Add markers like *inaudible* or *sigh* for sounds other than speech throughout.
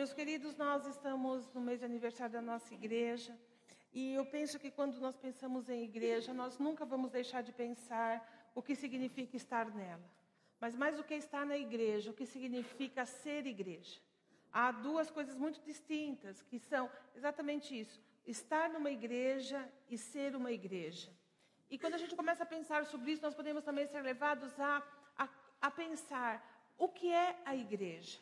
Meus queridos, nós estamos no mês de aniversário da nossa igreja. E eu penso que quando nós pensamos em igreja, nós nunca vamos deixar de pensar o que significa estar nela. Mas mais do que estar na igreja, o que significa ser igreja. Há duas coisas muito distintas, que são exatamente isso: estar numa igreja e ser uma igreja. E quando a gente começa a pensar sobre isso, nós podemos também ser levados a, a, a pensar o que é a igreja.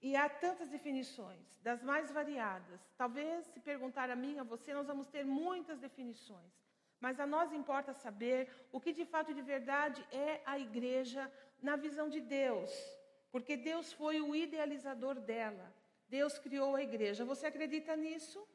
E há tantas definições, das mais variadas. Talvez, se perguntar a mim, a você, nós vamos ter muitas definições. Mas a nós importa saber o que de fato de verdade é a igreja na visão de Deus. Porque Deus foi o idealizador dela. Deus criou a igreja. Você acredita nisso?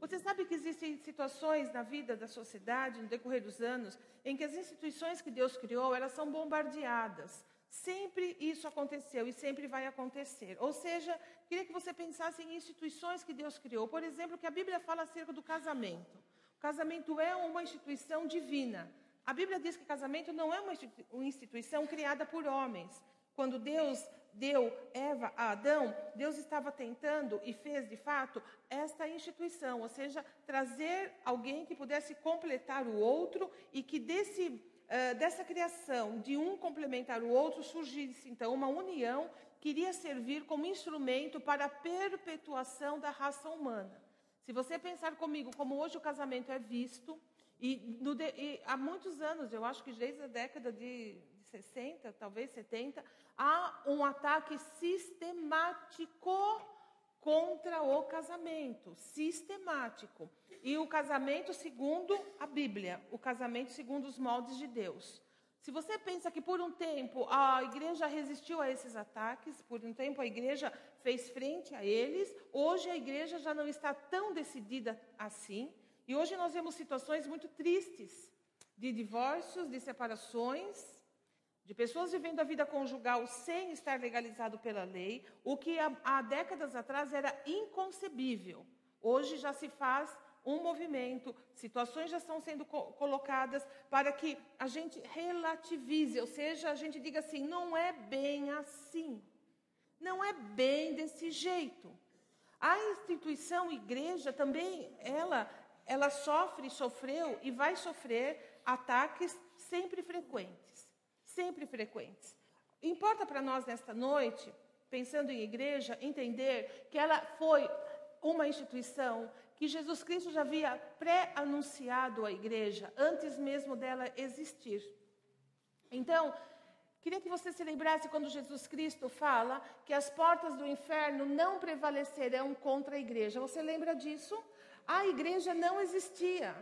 Você sabe que existem situações na vida da sociedade, no decorrer dos anos, em que as instituições que Deus criou, elas são bombardeadas. Sempre isso aconteceu e sempre vai acontecer. Ou seja, queria que você pensasse em instituições que Deus criou. Por exemplo, que a Bíblia fala acerca do casamento. O casamento é uma instituição divina. A Bíblia diz que casamento não é uma instituição criada por homens. Quando Deus deu Eva a Adão, Deus estava tentando e fez de fato esta instituição, ou seja, trazer alguém que pudesse completar o outro e que desse, uh, dessa criação de um complementar o outro surgisse então uma união que iria servir como instrumento para a perpetuação da raça humana. Se você pensar comigo como hoje o casamento é visto, e, no, e, há muitos anos, eu acho que desde a década de 60, talvez 70, há um ataque sistemático contra o casamento, sistemático. E o casamento segundo a Bíblia, o casamento segundo os moldes de Deus. Se você pensa que por um tempo a igreja resistiu a esses ataques, por um tempo a igreja fez frente a eles, hoje a igreja já não está tão decidida assim. E hoje nós vemos situações muito tristes de divórcios, de separações, de pessoas vivendo a vida conjugal sem estar legalizado pela lei, o que há, há décadas atrás era inconcebível. Hoje já se faz um movimento, situações já estão sendo co colocadas para que a gente relativize, ou seja, a gente diga assim: não é bem assim, não é bem desse jeito. A instituição igreja também, ela ela sofre, sofreu e vai sofrer ataques sempre frequentes. Sempre frequentes. Importa para nós nesta noite, pensando em igreja, entender que ela foi uma instituição que Jesus Cristo já havia pré-anunciado à igreja antes mesmo dela existir. Então, queria que você se lembrasse quando Jesus Cristo fala que as portas do inferno não prevalecerão contra a igreja. Você lembra disso? a igreja não existia.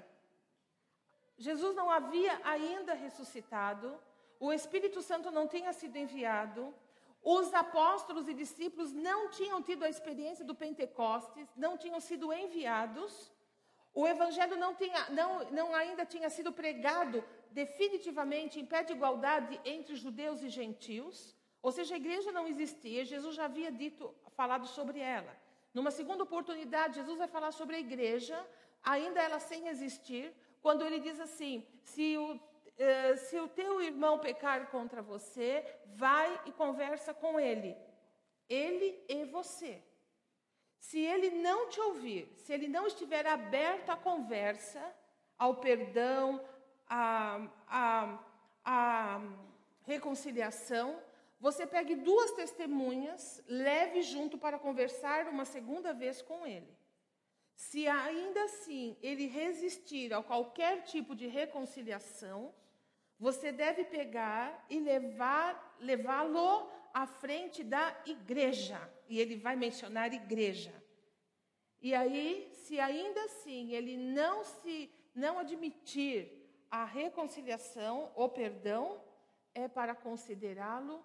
Jesus não havia ainda ressuscitado, o Espírito Santo não tinha sido enviado, os apóstolos e discípulos não tinham tido a experiência do Pentecostes, não tinham sido enviados, o Evangelho não, tinha, não, não ainda tinha sido pregado definitivamente em pé de igualdade entre judeus e gentios, ou seja, a igreja não existia, Jesus já havia dito, falado sobre ela. Numa segunda oportunidade, Jesus vai falar sobre a igreja, ainda ela sem existir, quando ele diz assim: se o, uh, se o teu irmão pecar contra você, vai e conversa com ele, ele e você. Se ele não te ouvir, se ele não estiver aberto à conversa, ao perdão, à, à, à reconciliação, você pegue duas testemunhas, leve junto para conversar uma segunda vez com ele. Se ainda assim ele resistir a qualquer tipo de reconciliação, você deve pegar e levar levá-lo à frente da igreja. E ele vai mencionar igreja. E aí, se ainda assim ele não se não admitir a reconciliação ou perdão, é para considerá-lo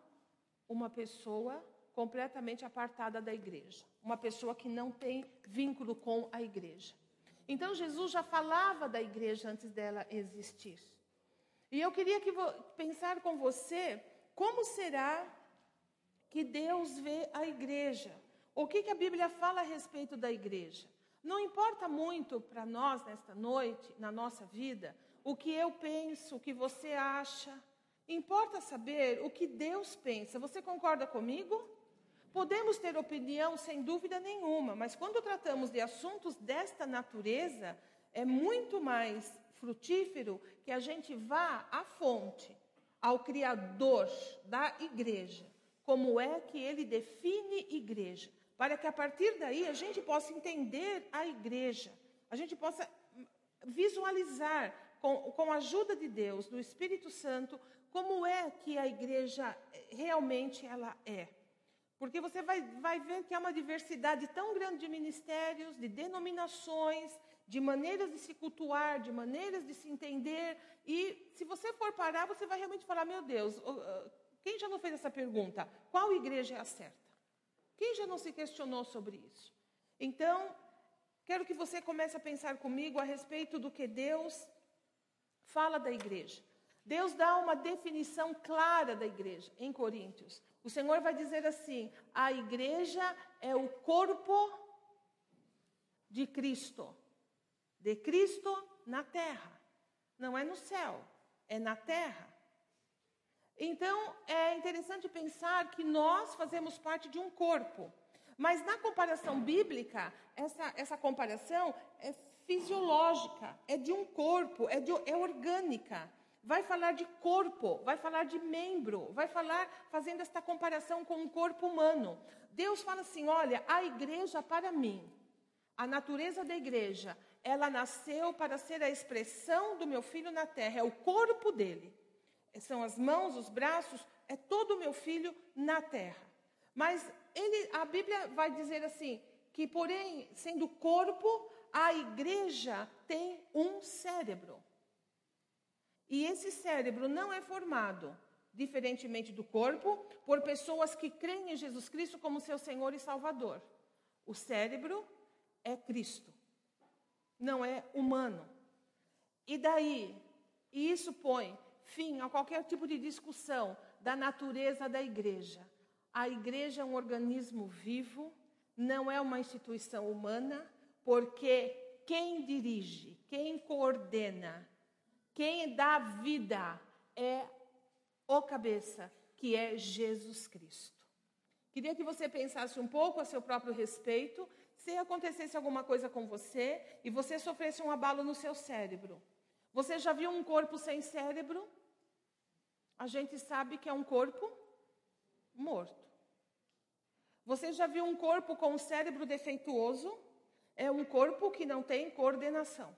uma pessoa completamente apartada da igreja, uma pessoa que não tem vínculo com a igreja. Então Jesus já falava da igreja antes dela existir. E eu queria que pensar com você como será que Deus vê a igreja? O que, que a Bíblia fala a respeito da igreja? Não importa muito para nós nesta noite, na nossa vida, o que eu penso, o que você acha, Importa saber o que Deus pensa. Você concorda comigo? Podemos ter opinião sem dúvida nenhuma, mas quando tratamos de assuntos desta natureza, é muito mais frutífero que a gente vá à fonte, ao Criador da igreja, como é que ele define igreja, para que a partir daí a gente possa entender a igreja, a gente possa visualizar com, com a ajuda de Deus, do Espírito Santo, como é que a igreja realmente ela é. Porque você vai, vai ver que há uma diversidade tão grande de ministérios, de denominações, de maneiras de se cultuar, de maneiras de se entender. E se você for parar, você vai realmente falar: meu Deus, quem já não fez essa pergunta? Qual igreja é a certa? Quem já não se questionou sobre isso? Então, quero que você comece a pensar comigo a respeito do que Deus fala da igreja. Deus dá uma definição clara da igreja em Coríntios. O Senhor vai dizer assim: a igreja é o corpo de Cristo. De Cristo na terra. Não é no céu, é na terra. Então, é interessante pensar que nós fazemos parte de um corpo. Mas na comparação bíblica, essa, essa comparação é fisiológica, é de um corpo, é, de, é orgânica vai falar de corpo, vai falar de membro, vai falar fazendo esta comparação com o corpo humano. Deus fala assim: olha, a igreja para mim, a natureza da igreja, ela nasceu para ser a expressão do meu filho na terra, é o corpo dele. São as mãos, os braços, é todo o meu filho na terra. Mas ele, a Bíblia vai dizer assim: que, porém, sendo corpo, a igreja tem um cérebro. E esse cérebro não é formado, diferentemente do corpo, por pessoas que creem em Jesus Cristo como seu Senhor e Salvador. O cérebro é Cristo, não é humano. E daí, isso põe fim a qualquer tipo de discussão da natureza da igreja. A igreja é um organismo vivo, não é uma instituição humana, porque quem dirige, quem coordena, quem dá vida é o cabeça, que é Jesus Cristo. Queria que você pensasse um pouco a seu próprio respeito, se acontecesse alguma coisa com você e você sofresse um abalo no seu cérebro. Você já viu um corpo sem cérebro? A gente sabe que é um corpo morto. Você já viu um corpo com um cérebro defeituoso? É um corpo que não tem coordenação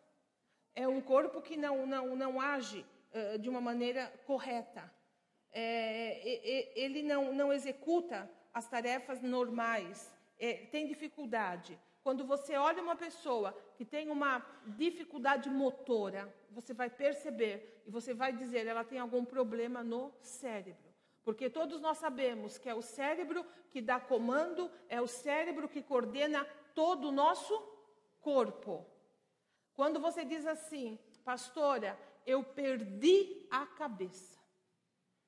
é um corpo que não, não, não age uh, de uma maneira correta. É, ele não, não executa as tarefas normais, é, tem dificuldade. Quando você olha uma pessoa que tem uma dificuldade motora, você vai perceber e você vai dizer, ela tem algum problema no cérebro. Porque todos nós sabemos que é o cérebro que dá comando, é o cérebro que coordena todo o nosso corpo. Quando você diz assim, pastora, eu perdi a cabeça.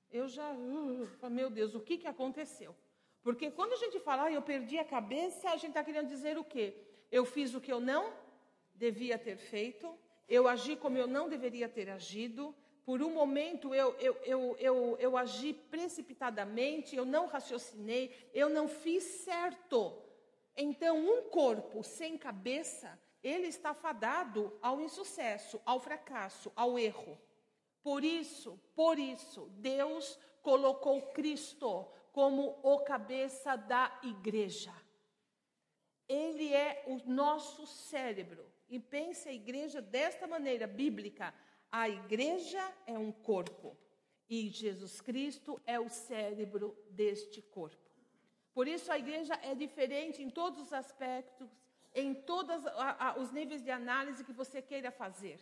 Eu já, uh, meu Deus, o que, que aconteceu? Porque quando a gente fala, ah, eu perdi a cabeça, a gente está querendo dizer o quê? Eu fiz o que eu não devia ter feito, eu agi como eu não deveria ter agido, por um momento eu, eu, eu, eu, eu agi precipitadamente, eu não raciocinei, eu não fiz certo. Então, um corpo sem cabeça ele está fadado ao insucesso, ao fracasso, ao erro. Por isso, por isso, Deus colocou Cristo como o cabeça da igreja. Ele é o nosso cérebro. E pense a igreja desta maneira bíblica: a igreja é um corpo e Jesus Cristo é o cérebro deste corpo. Por isso a igreja é diferente em todos os aspectos em todos os níveis de análise que você queira fazer.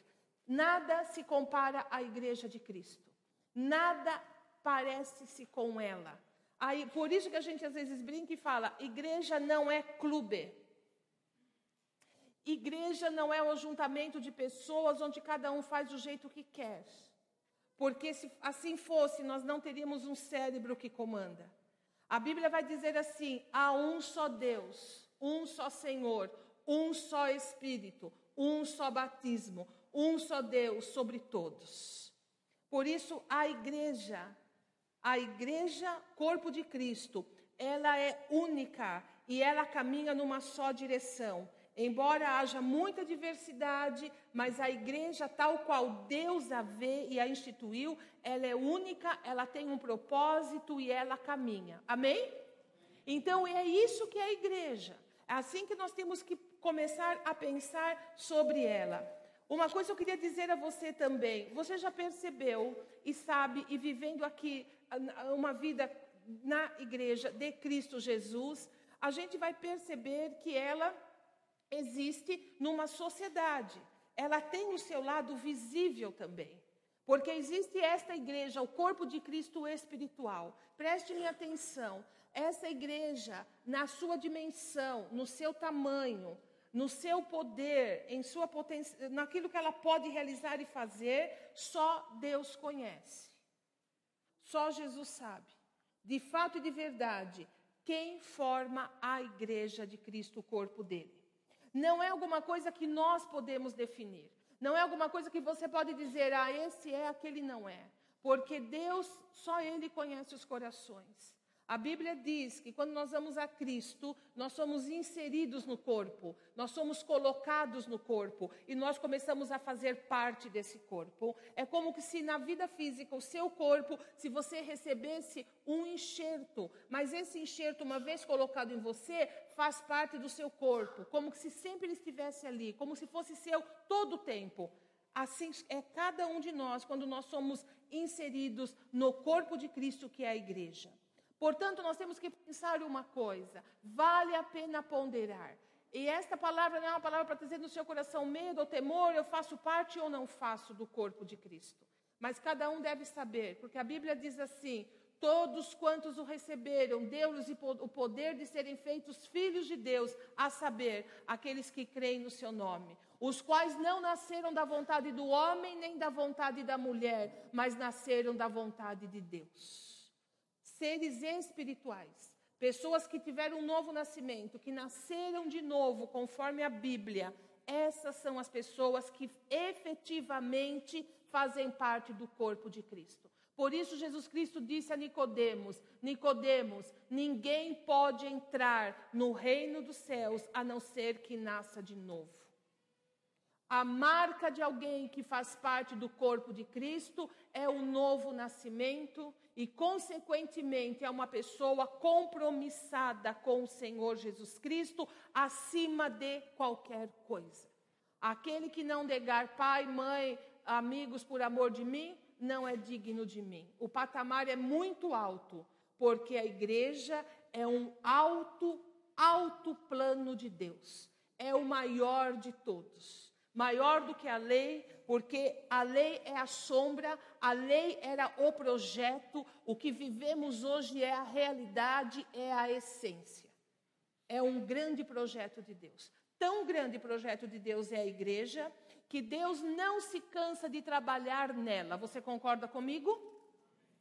Nada se compara à igreja de Cristo. Nada parece-se com ela. Aí, por isso que a gente às vezes brinca e fala: igreja não é clube. Igreja não é um ajuntamento de pessoas onde cada um faz do jeito que quer. Porque se assim fosse, nós não teríamos um cérebro que comanda. A Bíblia vai dizer assim: há um só Deus, um só Senhor, um só Espírito, um só batismo, um só Deus sobre todos. Por isso, a igreja, a igreja, corpo de Cristo, ela é única e ela caminha numa só direção. Embora haja muita diversidade, mas a igreja, tal qual Deus a vê e a instituiu, ela é única, ela tem um propósito e ela caminha. Amém? Então é isso que é a igreja. É assim que nós temos que começar a pensar sobre ela. Uma coisa eu queria dizer a você também. Você já percebeu e sabe, e vivendo aqui uma vida na igreja de Cristo Jesus, a gente vai perceber que ela existe numa sociedade. Ela tem o seu lado visível também. Porque existe esta igreja, o corpo de Cristo espiritual. Prestem atenção. Essa igreja, na sua dimensão, no seu tamanho, no seu poder, em sua naquilo que ela pode realizar e fazer, só Deus conhece. Só Jesus sabe. De fato e de verdade, quem forma a igreja de Cristo, o corpo dele. Não é alguma coisa que nós podemos definir. Não é alguma coisa que você pode dizer, ah, esse é, aquele não é. Porque Deus, só Ele conhece os corações. A Bíblia diz que quando nós vamos a Cristo, nós somos inseridos no corpo, nós somos colocados no corpo e nós começamos a fazer parte desse corpo. É como que se na vida física, o seu corpo, se você recebesse um enxerto, mas esse enxerto, uma vez colocado em você, faz parte do seu corpo, como se sempre ele estivesse ali, como se fosse seu todo o tempo. Assim é cada um de nós quando nós somos inseridos no corpo de Cristo, que é a igreja. Portanto, nós temos que pensar uma coisa: vale a pena ponderar. E esta palavra não é uma palavra para trazer no seu coração medo ou temor, eu faço parte ou não faço do corpo de Cristo. Mas cada um deve saber, porque a Bíblia diz assim: todos quantos o receberam, deu-lhes o poder de serem feitos filhos de Deus, a saber, aqueles que creem no seu nome, os quais não nasceram da vontade do homem nem da vontade da mulher, mas nasceram da vontade de Deus seres espirituais, pessoas que tiveram um novo nascimento, que nasceram de novo, conforme a Bíblia. Essas são as pessoas que efetivamente fazem parte do corpo de Cristo. Por isso Jesus Cristo disse a Nicodemos: Nicodemos, ninguém pode entrar no reino dos céus a não ser que nasça de novo. A marca de alguém que faz parte do corpo de Cristo é o novo nascimento e, consequentemente, é uma pessoa compromissada com o Senhor Jesus Cristo acima de qualquer coisa. Aquele que não negar pai, mãe, amigos por amor de mim, não é digno de mim. O patamar é muito alto, porque a igreja é um alto, alto plano de Deus. É o maior de todos maior do que a lei, porque a lei é a sombra, a lei era o projeto, o que vivemos hoje é a realidade, é a essência. É um grande projeto de Deus. Tão grande projeto de Deus é a igreja, que Deus não se cansa de trabalhar nela. Você concorda comigo?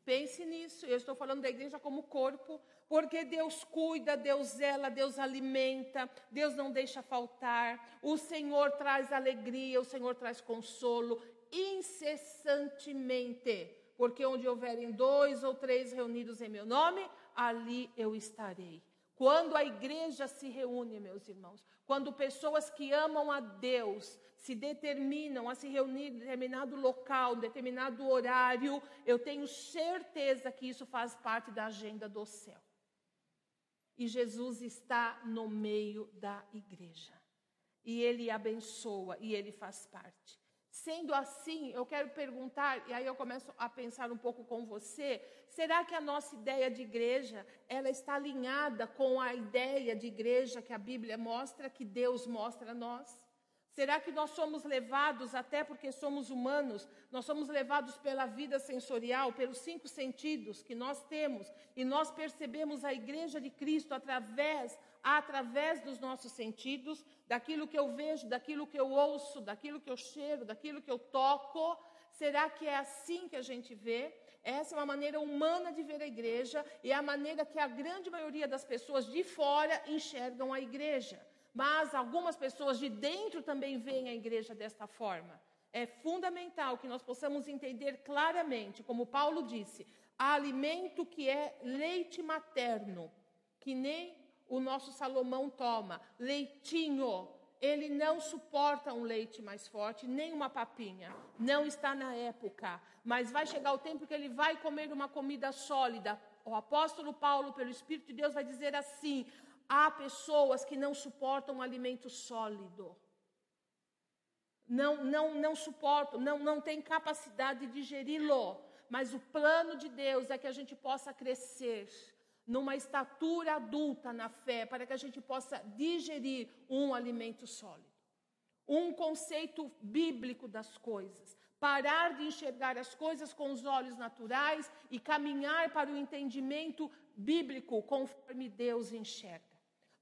Pense nisso. Eu estou falando da igreja como corpo, porque Deus cuida, Deus zela, Deus alimenta, Deus não deixa faltar. O Senhor traz alegria, o Senhor traz consolo incessantemente. Porque onde houverem dois ou três reunidos em meu nome, ali eu estarei. Quando a igreja se reúne, meus irmãos, quando pessoas que amam a Deus se determinam a se reunir em determinado local, em determinado horário, eu tenho certeza que isso faz parte da agenda do céu. E Jesus está no meio da igreja. E ele abençoa e ele faz parte. Sendo assim, eu quero perguntar, e aí eu começo a pensar um pouco com você, será que a nossa ideia de igreja, ela está alinhada com a ideia de igreja que a Bíblia mostra, que Deus mostra a nós? Será que nós somos levados, até porque somos humanos, nós somos levados pela vida sensorial, pelos cinco sentidos que nós temos, e nós percebemos a igreja de Cristo através através dos nossos sentidos, daquilo que eu vejo, daquilo que eu ouço, daquilo que eu cheiro, daquilo que eu toco. Será que é assim que a gente vê? Essa é uma maneira humana de ver a igreja e é a maneira que a grande maioria das pessoas de fora enxergam a igreja. Mas algumas pessoas de dentro também veem a igreja desta forma. É fundamental que nós possamos entender claramente, como Paulo disse, há alimento que é leite materno que nem o nosso Salomão toma, leitinho. Ele não suporta um leite mais forte, nem uma papinha. Não está na época. Mas vai chegar o tempo que ele vai comer uma comida sólida. O apóstolo Paulo, pelo Espírito de Deus, vai dizer assim: há pessoas que não suportam alimento sólido. Não, não, não suportam, não, não têm capacidade de digeri-lo. Mas o plano de Deus é que a gente possa crescer numa estatura adulta na fé, para que a gente possa digerir um alimento sólido. Um conceito bíblico das coisas. Parar de enxergar as coisas com os olhos naturais e caminhar para o entendimento bíblico conforme Deus enxerga.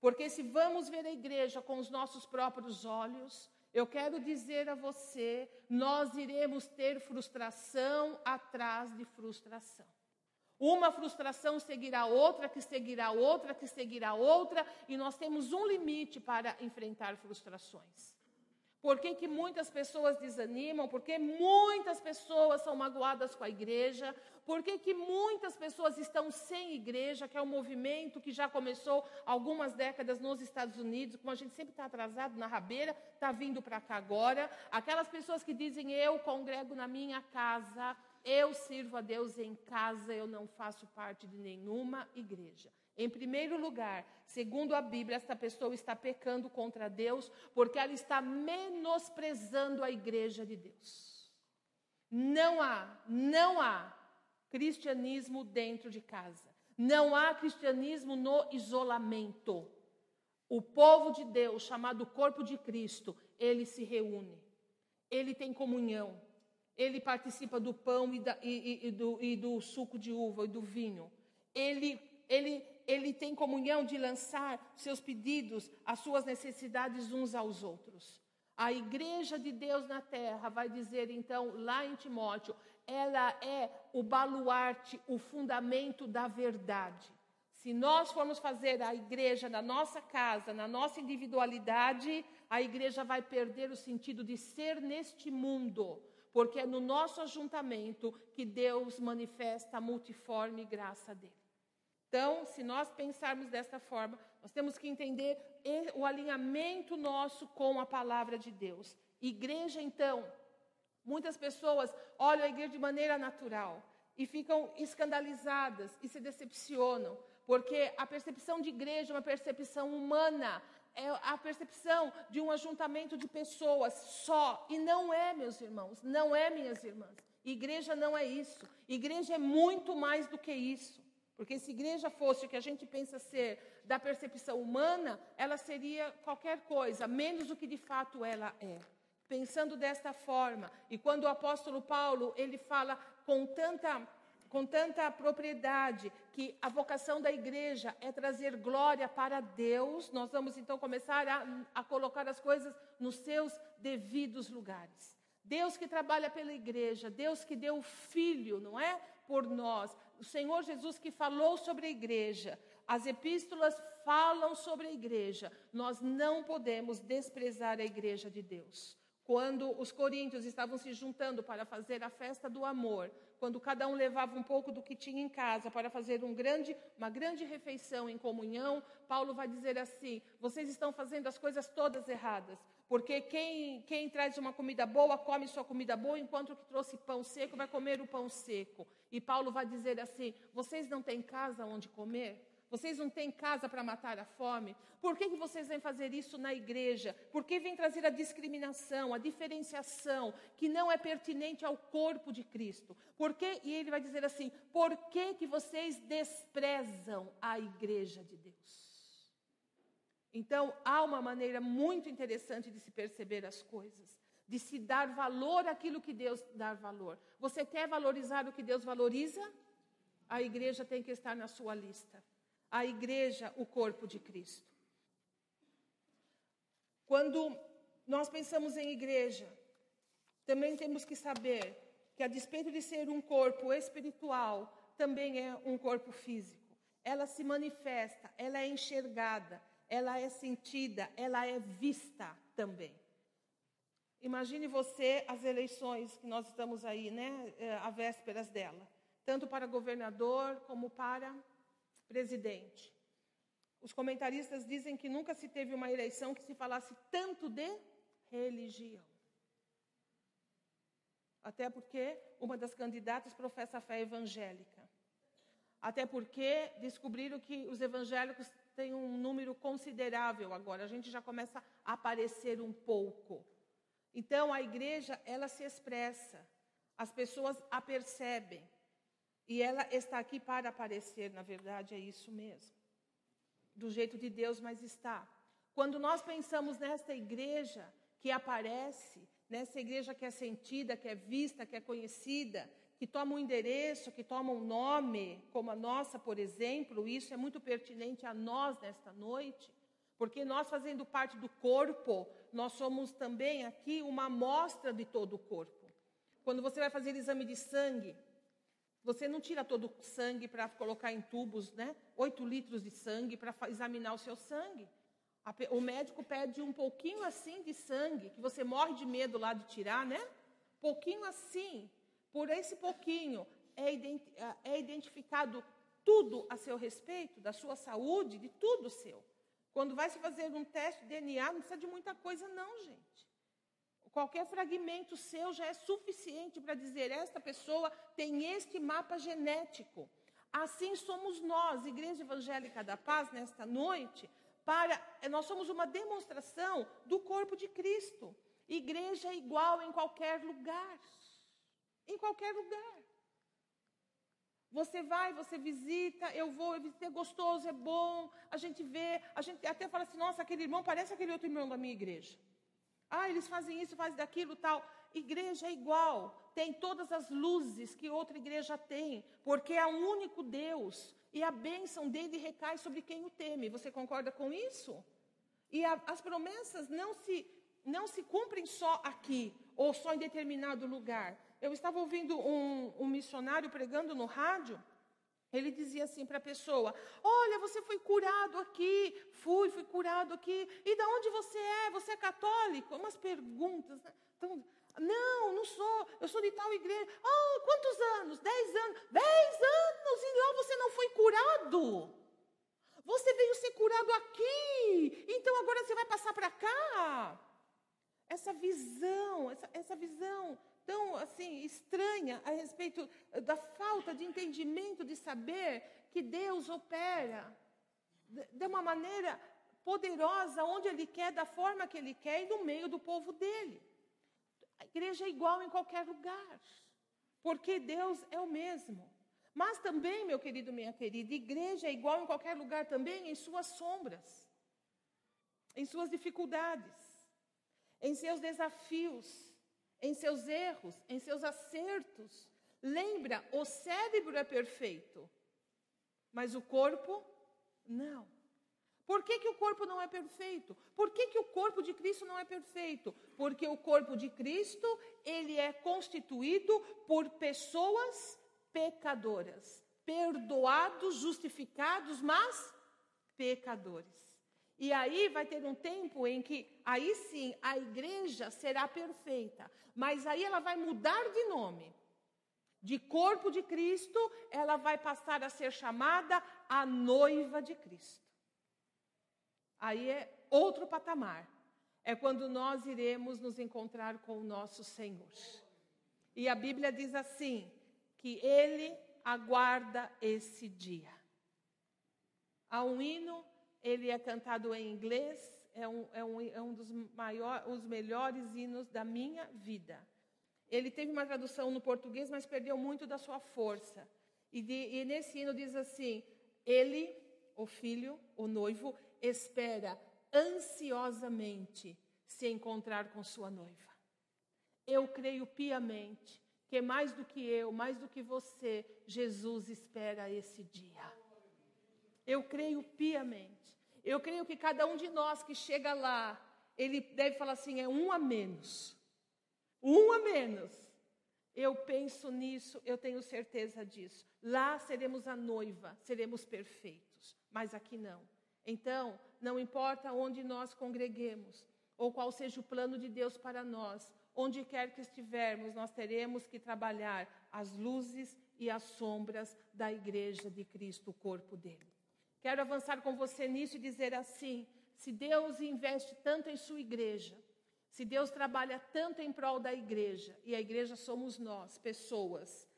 Porque se vamos ver a igreja com os nossos próprios olhos, eu quero dizer a você, nós iremos ter frustração atrás de frustração. Uma frustração seguirá outra, que seguirá outra, que seguirá outra, e nós temos um limite para enfrentar frustrações. Por que, que muitas pessoas desanimam? Porque muitas pessoas são magoadas com a igreja? Por que, que muitas pessoas estão sem igreja, que é um movimento que já começou algumas décadas nos Estados Unidos, como a gente sempre está atrasado na rabeira, está vindo para cá agora. Aquelas pessoas que dizem, eu congrego na minha casa, eu sirvo a Deus em casa, eu não faço parte de nenhuma igreja. Em primeiro lugar, segundo a Bíblia, esta pessoa está pecando contra Deus porque ela está menosprezando a igreja de Deus. Não há, não há cristianismo dentro de casa. Não há cristianismo no isolamento. O povo de Deus, chamado corpo de Cristo, ele se reúne. Ele tem comunhão. Ele participa do pão e, da, e, e, do, e do suco de uva e do vinho. Ele, ele ele tem comunhão de lançar seus pedidos, as suas necessidades uns aos outros. A igreja de Deus na terra vai dizer então lá em Timóteo, ela é o baluarte, o fundamento da verdade. Se nós formos fazer a igreja na nossa casa, na nossa individualidade, a igreja vai perder o sentido de ser neste mundo, porque é no nosso ajuntamento que Deus manifesta a multiforme graça dele. Então, se nós pensarmos desta forma, nós temos que entender o alinhamento nosso com a palavra de Deus. Igreja, então, muitas pessoas olham a igreja de maneira natural e ficam escandalizadas e se decepcionam, porque a percepção de igreja é uma percepção humana, é a percepção de um ajuntamento de pessoas só. E não é, meus irmãos, não é, minhas irmãs. Igreja não é isso. Igreja é muito mais do que isso. Porque se igreja fosse o que a gente pensa ser da percepção humana, ela seria qualquer coisa, menos do que de fato ela é. Pensando desta forma, e quando o apóstolo Paulo, ele fala com tanta com tanta propriedade que a vocação da igreja é trazer glória para Deus, nós vamos então começar a, a colocar as coisas nos seus devidos lugares. Deus que trabalha pela igreja, Deus que deu o filho, não é? Por nós, o Senhor Jesus que falou sobre a igreja, as epístolas falam sobre a igreja. Nós não podemos desprezar a igreja de Deus. Quando os coríntios estavam se juntando para fazer a festa do amor, quando cada um levava um pouco do que tinha em casa para fazer um grande, uma grande refeição em comunhão, Paulo vai dizer assim: vocês estão fazendo as coisas todas erradas. Porque quem, quem traz uma comida boa, come sua comida boa, enquanto que trouxe pão seco vai comer o pão seco. E Paulo vai dizer assim: vocês não têm casa onde comer? Vocês não têm casa para matar a fome? Por que, que vocês vêm fazer isso na igreja? Por que vêm trazer a discriminação, a diferenciação, que não é pertinente ao corpo de Cristo? Por que, e ele vai dizer assim: por que, que vocês desprezam a igreja de Deus? Então, há uma maneira muito interessante de se perceber as coisas, de se dar valor àquilo que Deus dá valor. Você quer valorizar o que Deus valoriza? A igreja tem que estar na sua lista. A igreja, o corpo de Cristo. Quando nós pensamos em igreja, também temos que saber que, a despeito de ser um corpo espiritual, também é um corpo físico. Ela se manifesta, ela é enxergada, ela é sentida, ela é vista também. Imagine você as eleições que nós estamos aí, né, eh, a vésperas dela, tanto para governador como para presidente. Os comentaristas dizem que nunca se teve uma eleição que se falasse tanto de religião. Até porque uma das candidatas professa a fé evangélica. Até porque descobriram que os evangélicos têm um número considerável agora. A gente já começa a aparecer um pouco. Então a igreja, ela se expressa. As pessoas a percebem. E ela está aqui para aparecer, na verdade, é isso mesmo. Do jeito de Deus, mas está. Quando nós pensamos nesta igreja que aparece, nessa igreja que é sentida, que é vista, que é conhecida, que toma um endereço, que toma um nome, como a nossa, por exemplo, isso é muito pertinente a nós nesta noite, porque nós, fazendo parte do corpo, nós somos também aqui uma amostra de todo o corpo. Quando você vai fazer exame de sangue, você não tira todo o sangue para colocar em tubos, né? Oito litros de sangue para examinar o seu sangue. O médico pede um pouquinho assim de sangue, que você morre de medo lá de tirar, né? Pouquinho assim. Por esse pouquinho é, é identificado tudo a seu respeito, da sua saúde, de tudo seu. Quando vai se fazer um teste de DNA, não precisa de muita coisa, não, gente. Qualquer fragmento seu já é suficiente para dizer: esta pessoa tem este mapa genético. Assim somos nós, Igreja Evangélica da Paz, nesta noite, para nós somos uma demonstração do corpo de Cristo. Igreja igual em qualquer lugar. Em qualquer lugar. Você vai, você visita, eu vou, eu visito, é gostoso, é bom, a gente vê, a gente até fala assim, nossa, aquele irmão parece aquele outro irmão da minha igreja. Ah, eles fazem isso, fazem daquilo, tal. Igreja é igual, tem todas as luzes que outra igreja tem, porque é um único Deus e a bênção dele recai sobre quem o teme. Você concorda com isso? E a, as promessas não se, não se cumprem só aqui ou só em determinado lugar. Eu estava ouvindo um, um missionário pregando no rádio. Ele dizia assim para a pessoa: Olha, você foi curado aqui, fui, fui curado aqui. E da onde você é? Você é católico? Umas perguntas. Né? Então, não, não sou. Eu sou de tal igreja. Ah, quantos anos? Dez anos. Dez anos e lá você não foi curado. Você veio ser curado aqui. Então agora você vai passar para cá. Essa visão, essa, essa visão tão assim estranha a respeito da falta de entendimento de saber que Deus opera de uma maneira poderosa onde ele quer, da forma que ele quer e no meio do povo dele. A igreja é igual em qualquer lugar, porque Deus é o mesmo. Mas também, meu querido, minha querida, igreja é igual em qualquer lugar também em suas sombras, em suas dificuldades, em seus desafios, em seus erros, em seus acertos. Lembra, o cérebro é perfeito, mas o corpo não. Por que, que o corpo não é perfeito? Por que, que o corpo de Cristo não é perfeito? Porque o corpo de Cristo, ele é constituído por pessoas pecadoras, perdoados, justificados, mas pecadores. E aí vai ter um tempo em que, aí sim, a igreja será perfeita. Mas aí ela vai mudar de nome. De corpo de Cristo, ela vai passar a ser chamada a noiva de Cristo. Aí é outro patamar. É quando nós iremos nos encontrar com o nosso Senhor. E a Bíblia diz assim: que Ele aguarda esse dia. Há um hino ele é cantado em inglês, é um, é um, é um dos maiores, os melhores hinos da minha vida. Ele teve uma tradução no português, mas perdeu muito da sua força. E, de, e nesse hino diz assim: Ele, o filho, o noivo, espera ansiosamente se encontrar com sua noiva. Eu creio piamente que mais do que eu, mais do que você, Jesus espera esse dia. Eu creio piamente. Eu creio que cada um de nós que chega lá, ele deve falar assim: é um a menos. Um a menos. Eu penso nisso, eu tenho certeza disso. Lá seremos a noiva, seremos perfeitos, mas aqui não. Então, não importa onde nós congreguemos, ou qual seja o plano de Deus para nós, onde quer que estivermos, nós teremos que trabalhar as luzes e as sombras da igreja de Cristo, o corpo dele. Quero avançar com você nisso e dizer assim: se Deus investe tanto em sua igreja, se Deus trabalha tanto em prol da igreja, e a igreja somos nós, pessoas,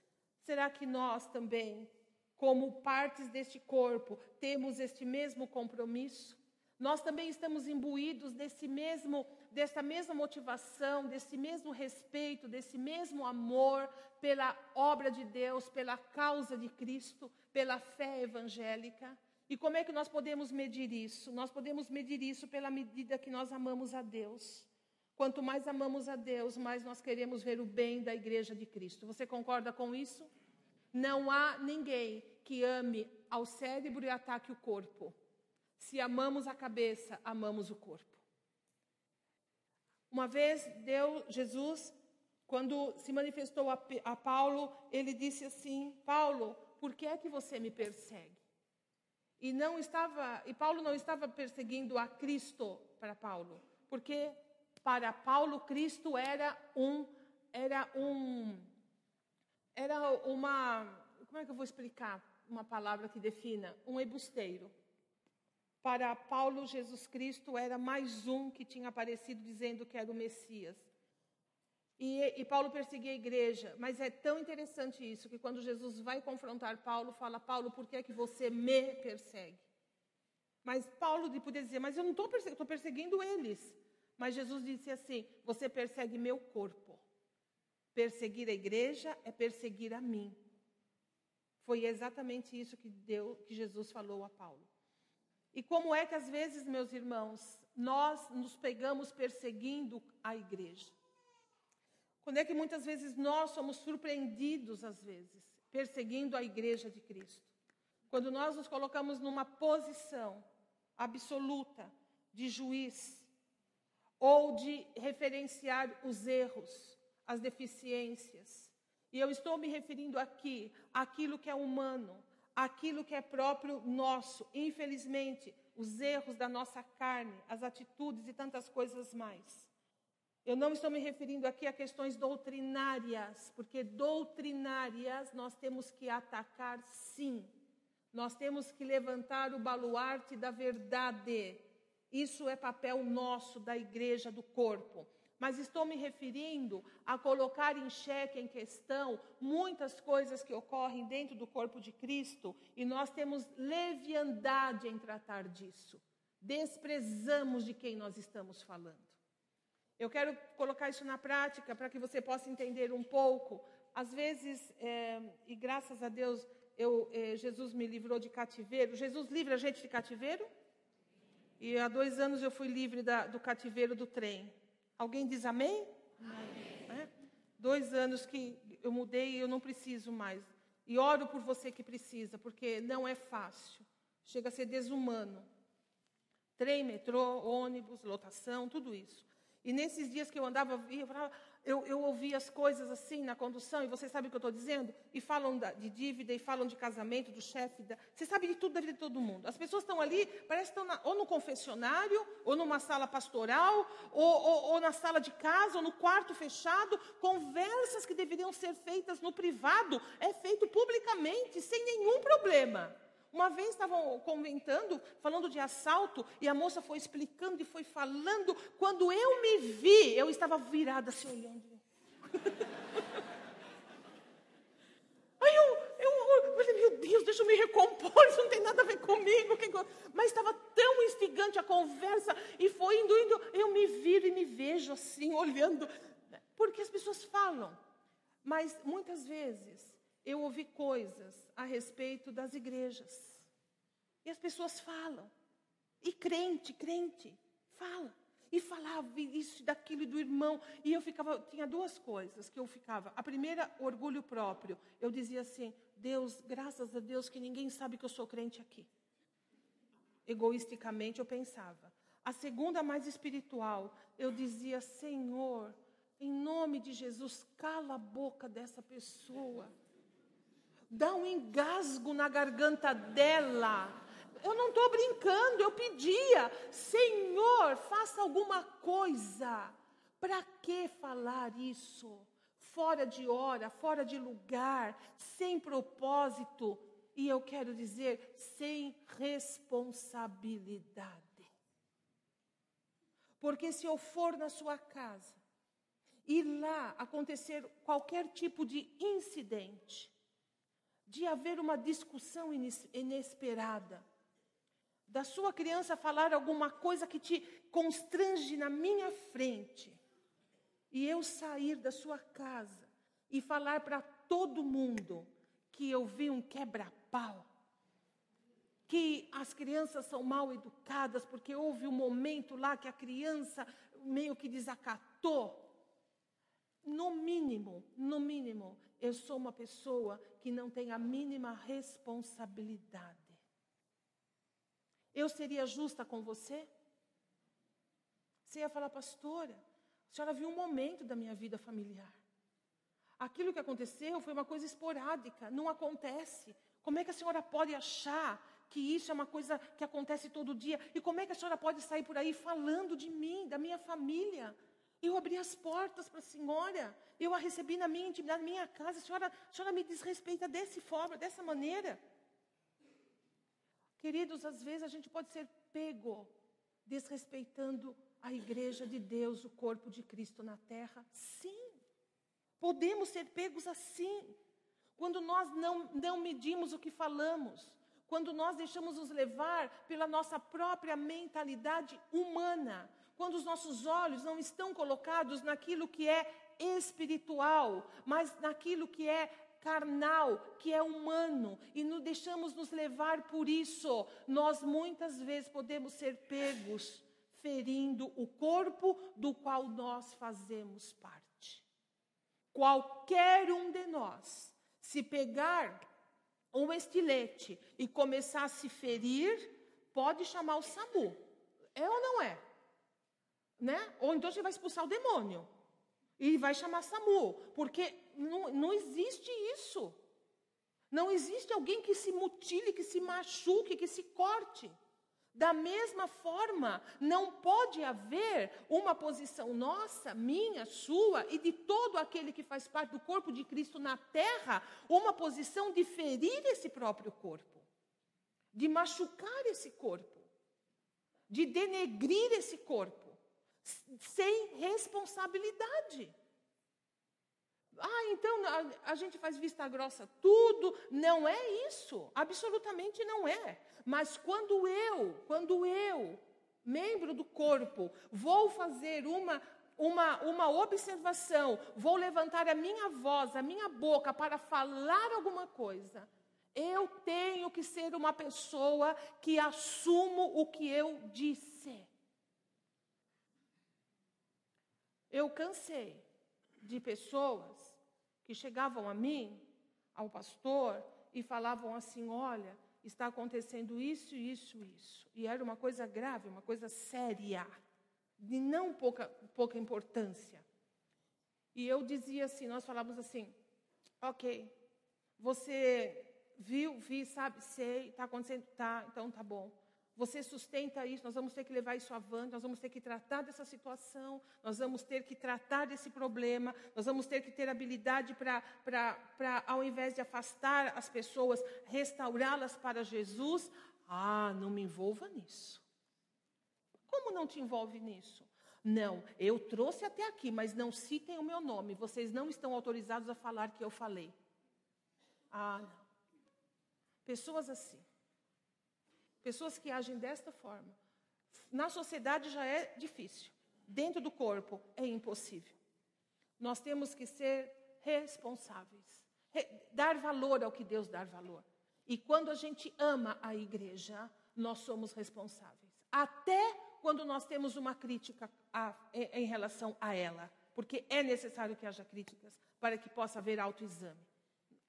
será que nós também, como partes deste corpo, temos este mesmo compromisso? Nós também estamos imbuídos desse mesmo, dessa mesma motivação, desse mesmo respeito, desse mesmo amor pela obra de Deus, pela causa de Cristo, pela fé evangélica. E como é que nós podemos medir isso? Nós podemos medir isso pela medida que nós amamos a Deus. Quanto mais amamos a Deus, mais nós queremos ver o bem da igreja de Cristo. Você concorda com isso? Não há ninguém que ame ao cérebro e ataque o corpo. Se amamos a cabeça, amamos o corpo. Uma vez deu Jesus, quando se manifestou a, a Paulo, ele disse assim: Paulo, por que é que você me persegue? E não estava, e Paulo não estava perseguindo a Cristo para Paulo, porque para Paulo, Cristo era um, era um, era uma, como é que eu vou explicar uma palavra que defina? Um ebusteiro. Para Paulo, Jesus Cristo era mais um que tinha aparecido dizendo que era o Messias. E, e, Paulo perseguia a igreja, mas é tão interessante isso que quando Jesus vai confrontar Paulo, fala: Paulo, por que é que você me persegue? Mas Paulo podia dizer: Mas eu não estou perseguindo, perseguindo eles. Mas Jesus disse assim: Você persegue meu corpo. Perseguir a igreja é perseguir a mim. Foi exatamente isso que, deu, que Jesus falou a Paulo. E como é que às vezes, meus irmãos, nós nos pegamos perseguindo a igreja? Quando é que muitas vezes nós somos surpreendidos, às vezes, perseguindo a igreja de Cristo? Quando nós nos colocamos numa posição absoluta de juiz, ou de referenciar os erros, as deficiências. E eu estou me referindo aqui àquilo que é humano, àquilo que é próprio nosso. Infelizmente, os erros da nossa carne, as atitudes e tantas coisas mais. Eu não estou me referindo aqui a questões doutrinárias, porque doutrinárias nós temos que atacar sim. Nós temos que levantar o baluarte da verdade isso é papel nosso da igreja, do corpo. Mas estou me referindo a colocar em xeque, em questão, muitas coisas que ocorrem dentro do corpo de Cristo e nós temos leviandade em tratar disso. Desprezamos de quem nós estamos falando. Eu quero colocar isso na prática para que você possa entender um pouco. Às vezes, é, e graças a Deus, eu, é, Jesus me livrou de cativeiro. Jesus livra a gente de cativeiro? E há dois anos eu fui livre da, do cativeiro do trem. Alguém diz amém? Amém. É? Dois anos que eu mudei e eu não preciso mais. E oro por você que precisa, porque não é fácil. Chega a ser desumano. Trem, metrô, ônibus, lotação, tudo isso. E nesses dias que eu andava, eu falava, eu, eu ouvi as coisas assim na condução, e você sabe o que eu estou dizendo? E falam da, de dívida, e falam de casamento, do chefe. Da, você sabe de tudo da vida de todo mundo. As pessoas estão ali, parece que estão na, ou no confessionário, ou numa sala pastoral, ou, ou, ou na sala de casa, ou no quarto fechado. Conversas que deveriam ser feitas no privado, é feito publicamente, sem nenhum problema. Uma vez estavam comentando, falando de assalto, e a moça foi explicando e foi falando. Quando eu me vi, eu estava virada assim, olhando. *laughs* Aí eu, eu, eu falei, meu Deus, deixa eu me recompor, isso não tem nada a ver comigo. Mas estava tão instigante a conversa, e foi indo, indo. Eu me viro e me vejo assim, olhando. Porque as pessoas falam. Mas muitas vezes eu ouvi coisas a respeito das igrejas. E as pessoas falam. E crente, crente, fala. E falava isso, daquilo e do irmão. E eu ficava, tinha duas coisas que eu ficava. A primeira, orgulho próprio. Eu dizia assim: Deus, graças a Deus que ninguém sabe que eu sou crente aqui. Egoisticamente eu pensava. A segunda, mais espiritual, eu dizia: Senhor, em nome de Jesus, cala a boca dessa pessoa dá um engasgo na garganta dela. Eu não estou brincando, eu pedia, Senhor, faça alguma coisa. Para que falar isso? Fora de hora, fora de lugar, sem propósito. e eu quero dizer, sem responsabilidade. Porque se eu for na sua casa e lá acontecer qualquer tipo de incidente, de haver uma discussão inesperada, da sua criança falar alguma coisa que te constrange na minha frente, e eu sair da sua casa e falar para todo mundo que eu vi um quebra-pau, que as crianças são mal educadas porque houve um momento lá que a criança meio que desacatou. No mínimo, no mínimo, eu sou uma pessoa que não tem a mínima responsabilidade. Eu seria justa com você? Você ia falar, pastora, a senhora viu um momento da minha vida familiar. Aquilo que aconteceu foi uma coisa esporádica, não acontece. Como é que a senhora pode achar que isso é uma coisa que acontece todo dia? E como é que a senhora pode sair por aí falando de mim, da minha família? Eu abri as portas para a senhora, eu a recebi na minha intimidade, na minha casa. A senhora, a senhora me desrespeita dessa forma, dessa maneira. Queridos, às vezes a gente pode ser pego desrespeitando a igreja de Deus, o corpo de Cristo na terra. Sim, podemos ser pegos assim. Quando nós não, não medimos o que falamos, quando nós deixamos nos levar pela nossa própria mentalidade humana, quando os nossos olhos não estão colocados naquilo que é espiritual, mas naquilo que é carnal, que é humano, e nos deixamos nos levar por isso, nós muitas vezes podemos ser pegos ferindo o corpo do qual nós fazemos parte. Qualquer um de nós, se pegar um estilete e começar a se ferir, pode chamar o SAMU. É ou não é? Né? Ou então você vai expulsar o demônio e vai chamar SAMU, porque não, não existe isso. Não existe alguém que se mutile, que se machuque, que se corte. Da mesma forma, não pode haver uma posição nossa, minha, sua e de todo aquele que faz parte do corpo de Cristo na terra, uma posição de ferir esse próprio corpo, de machucar esse corpo, de denegrir esse corpo sem responsabilidade. Ah, então a, a, gente faz vista grossa tudo. Não é isso. Absolutamente não é. Mas quando eu, quando eu, membro do corpo, vou fazer uma, uma, uma observação, vou levantar a minha voz, a minha boca para falar alguma coisa, eu tenho que ser uma pessoa que assumo o que eu disse. Eu cansei de pessoas que chegavam a mim, ao pastor, e falavam assim: olha, está acontecendo isso, isso, isso. E era uma coisa grave, uma coisa séria, de não pouca, pouca importância. E eu dizia assim: nós falávamos assim, ok, você viu, vi, sabe, sei, está acontecendo, tá, então tá bom. Você sustenta isso, nós vamos ter que levar isso avante, nós vamos ter que tratar dessa situação, nós vamos ter que tratar desse problema, nós vamos ter que ter habilidade para, ao invés de afastar as pessoas, restaurá-las para Jesus. Ah, não me envolva nisso. Como não te envolve nisso? Não, eu trouxe até aqui, mas não citem o meu nome. Vocês não estão autorizados a falar que eu falei. Ah, não. Pessoas assim. Pessoas que agem desta forma. Na sociedade já é difícil. Dentro do corpo é impossível. Nós temos que ser responsáveis. Dar valor ao que Deus dá valor. E quando a gente ama a igreja, nós somos responsáveis. Até quando nós temos uma crítica a, em, em relação a ela. Porque é necessário que haja críticas para que possa haver autoexame.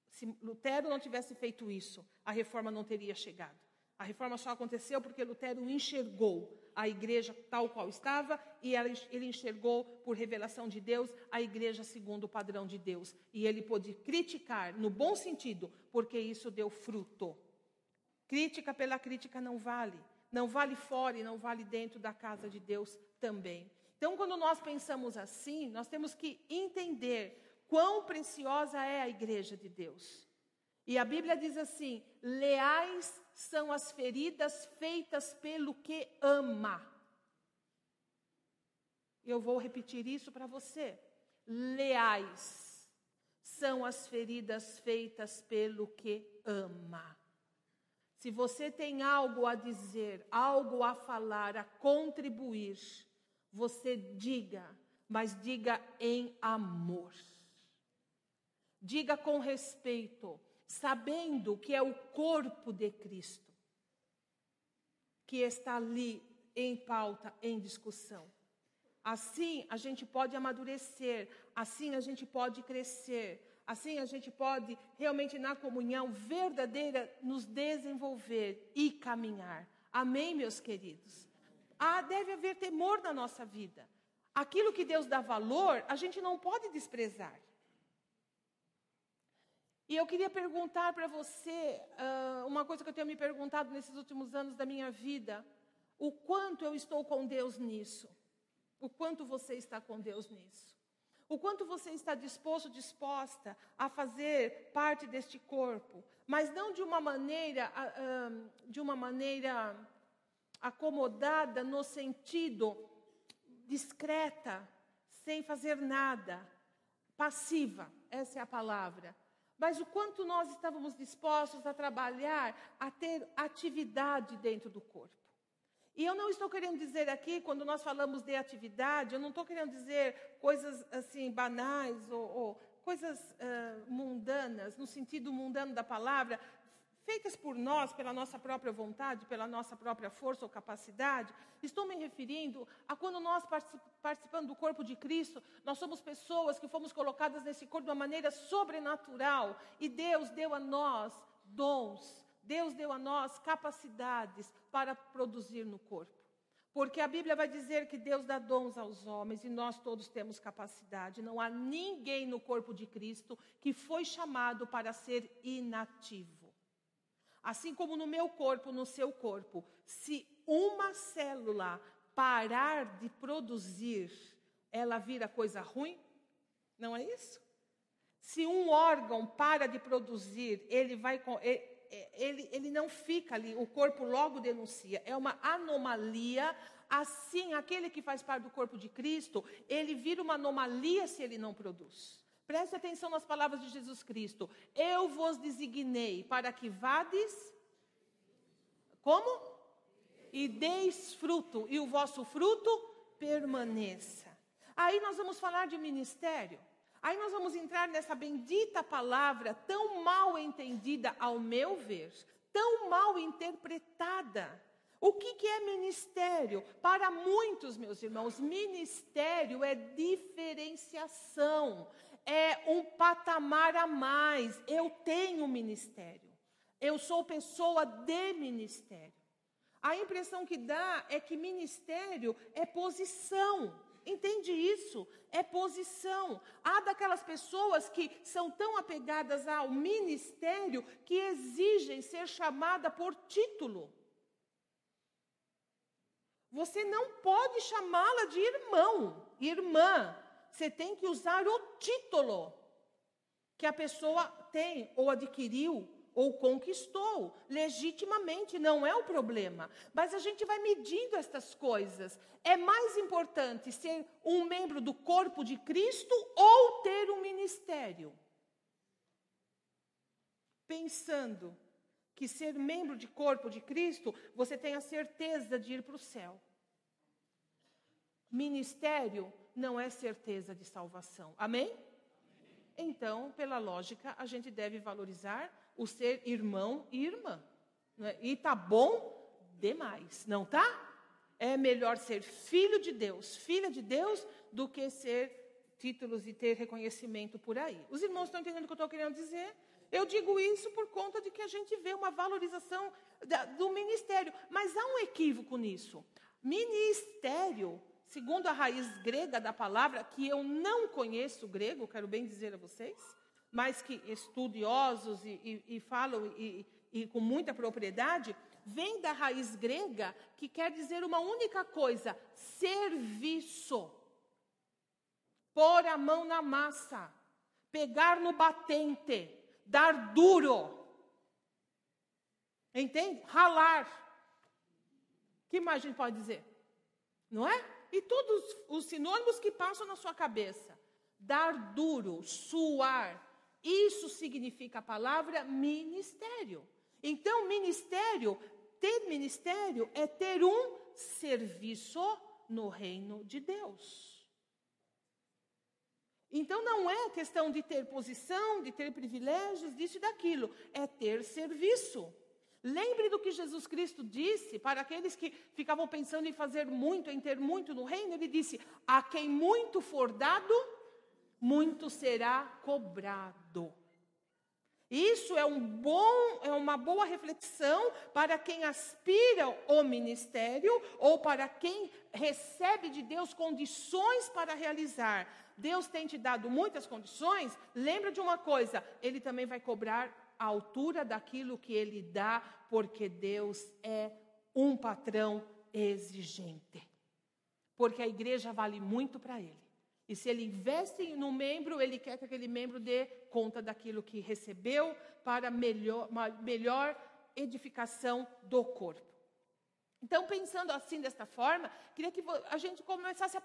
Se Lutero não tivesse feito isso, a reforma não teria chegado. A reforma só aconteceu porque Lutero enxergou a igreja tal qual estava e ele enxergou, por revelação de Deus, a igreja segundo o padrão de Deus. E ele pôde criticar, no bom sentido, porque isso deu fruto. Crítica pela crítica não vale. Não vale fora e não vale dentro da casa de Deus também. Então, quando nós pensamos assim, nós temos que entender quão preciosa é a igreja de Deus. E a Bíblia diz assim: leais são as feridas feitas pelo que ama. Eu vou repetir isso para você. Leais são as feridas feitas pelo que ama. Se você tem algo a dizer, algo a falar, a contribuir, você diga, mas diga em amor. Diga com respeito, sabendo que é o corpo de Cristo que está ali em pauta, em discussão. Assim a gente pode amadurecer, assim a gente pode crescer, assim a gente pode realmente na comunhão verdadeira nos desenvolver e caminhar. Amém, meus queridos? Ah, deve haver temor na nossa vida. Aquilo que Deus dá valor, a gente não pode desprezar. E eu queria perguntar para você uh, uma coisa que eu tenho me perguntado nesses últimos anos da minha vida: o quanto eu estou com Deus nisso? O quanto você está com Deus nisso? O quanto você está disposto, disposta a fazer parte deste corpo, mas não de uma maneira, uh, de uma maneira acomodada no sentido discreta, sem fazer nada, passiva, essa é a palavra mas o quanto nós estávamos dispostos a trabalhar, a ter atividade dentro do corpo. E eu não estou querendo dizer aqui, quando nós falamos de atividade, eu não estou querendo dizer coisas assim banais ou, ou coisas uh, mundanas, no sentido mundano da palavra, feitas por nós, pela nossa própria vontade, pela nossa própria força ou capacidade, estou me referindo a quando nós participando do corpo de Cristo, nós somos pessoas que fomos colocadas nesse corpo de uma maneira sobrenatural e Deus deu a nós dons, Deus deu a nós capacidades para produzir no corpo. Porque a Bíblia vai dizer que Deus dá dons aos homens e nós todos temos capacidade. Não há ninguém no corpo de Cristo que foi chamado para ser inativo. Assim como no meu corpo, no seu corpo, se uma célula parar de produzir, ela vira coisa ruim? Não é isso? Se um órgão para de produzir, ele vai ele, ele não fica ali, o corpo logo denuncia. É uma anomalia. Assim, aquele que faz parte do corpo de Cristo, ele vira uma anomalia se ele não produz. Preste atenção nas palavras de Jesus Cristo. Eu vos designei para que vades. Como? E deis fruto, e o vosso fruto permaneça. Aí nós vamos falar de ministério. Aí nós vamos entrar nessa bendita palavra tão mal entendida, ao meu ver, tão mal interpretada. O que, que, é ministério? Para muitos, meus irmãos, ministério é diferenciação, é um patamar a mais. Eu tenho ministério. Eu sou pessoa de ministério. A impressão que dá é que ministério é posição. Entende isso? É posição. Há daquelas pessoas que são tão apegadas ao ministério que exigem ser chamada por título. Você não pode chamá-la de irmão, irmã. Você tem que usar o título que a pessoa tem, ou adquiriu, ou conquistou, legitimamente, não é o problema. Mas a gente vai medindo estas coisas. É mais importante ser um membro do corpo de Cristo ou ter um ministério? Pensando que ser membro de corpo de Cristo, você tem a certeza de ir para o céu. Ministério não é certeza de salvação. Amém? Então, pela lógica, a gente deve valorizar o ser irmão e irmã. É? E tá bom demais, não tá? É melhor ser filho de Deus, filha de Deus, do que ser títulos e ter reconhecimento por aí. Os irmãos estão entendendo o que eu estou querendo dizer? Eu digo isso por conta de que a gente vê uma valorização da, do ministério. Mas há um equívoco nisso. Ministério segundo a raiz grega da palavra, que eu não conheço grego, quero bem dizer a vocês, mas que estudiosos e, e, e falam e, e com muita propriedade, vem da raiz grega que quer dizer uma única coisa: serviço. Pôr a mão na massa, pegar no batente, Dar duro. Entende? Ralar. que mais a gente pode dizer? Não é? E todos os sinônimos que passam na sua cabeça. Dar duro, suar. Isso significa a palavra ministério. Então, ministério, ter ministério é ter um serviço no reino de Deus. Então não é questão de ter posição, de ter privilégios, disso e daquilo, é ter serviço. Lembre do que Jesus Cristo disse para aqueles que ficavam pensando em fazer muito, em ter muito no reino. Ele disse: A quem muito for dado, muito será cobrado. Isso é, um bom, é uma boa reflexão para quem aspira ao ministério ou para quem recebe de Deus condições para realizar. Deus tem te dado muitas condições. Lembra de uma coisa: Ele também vai cobrar a altura daquilo que Ele dá, porque Deus é um patrão exigente. Porque a igreja vale muito para Ele. E se ele investe no membro, ele quer que aquele membro dê conta daquilo que recebeu para melhor, uma melhor edificação do corpo. Então, pensando assim desta forma, queria que a gente começasse a.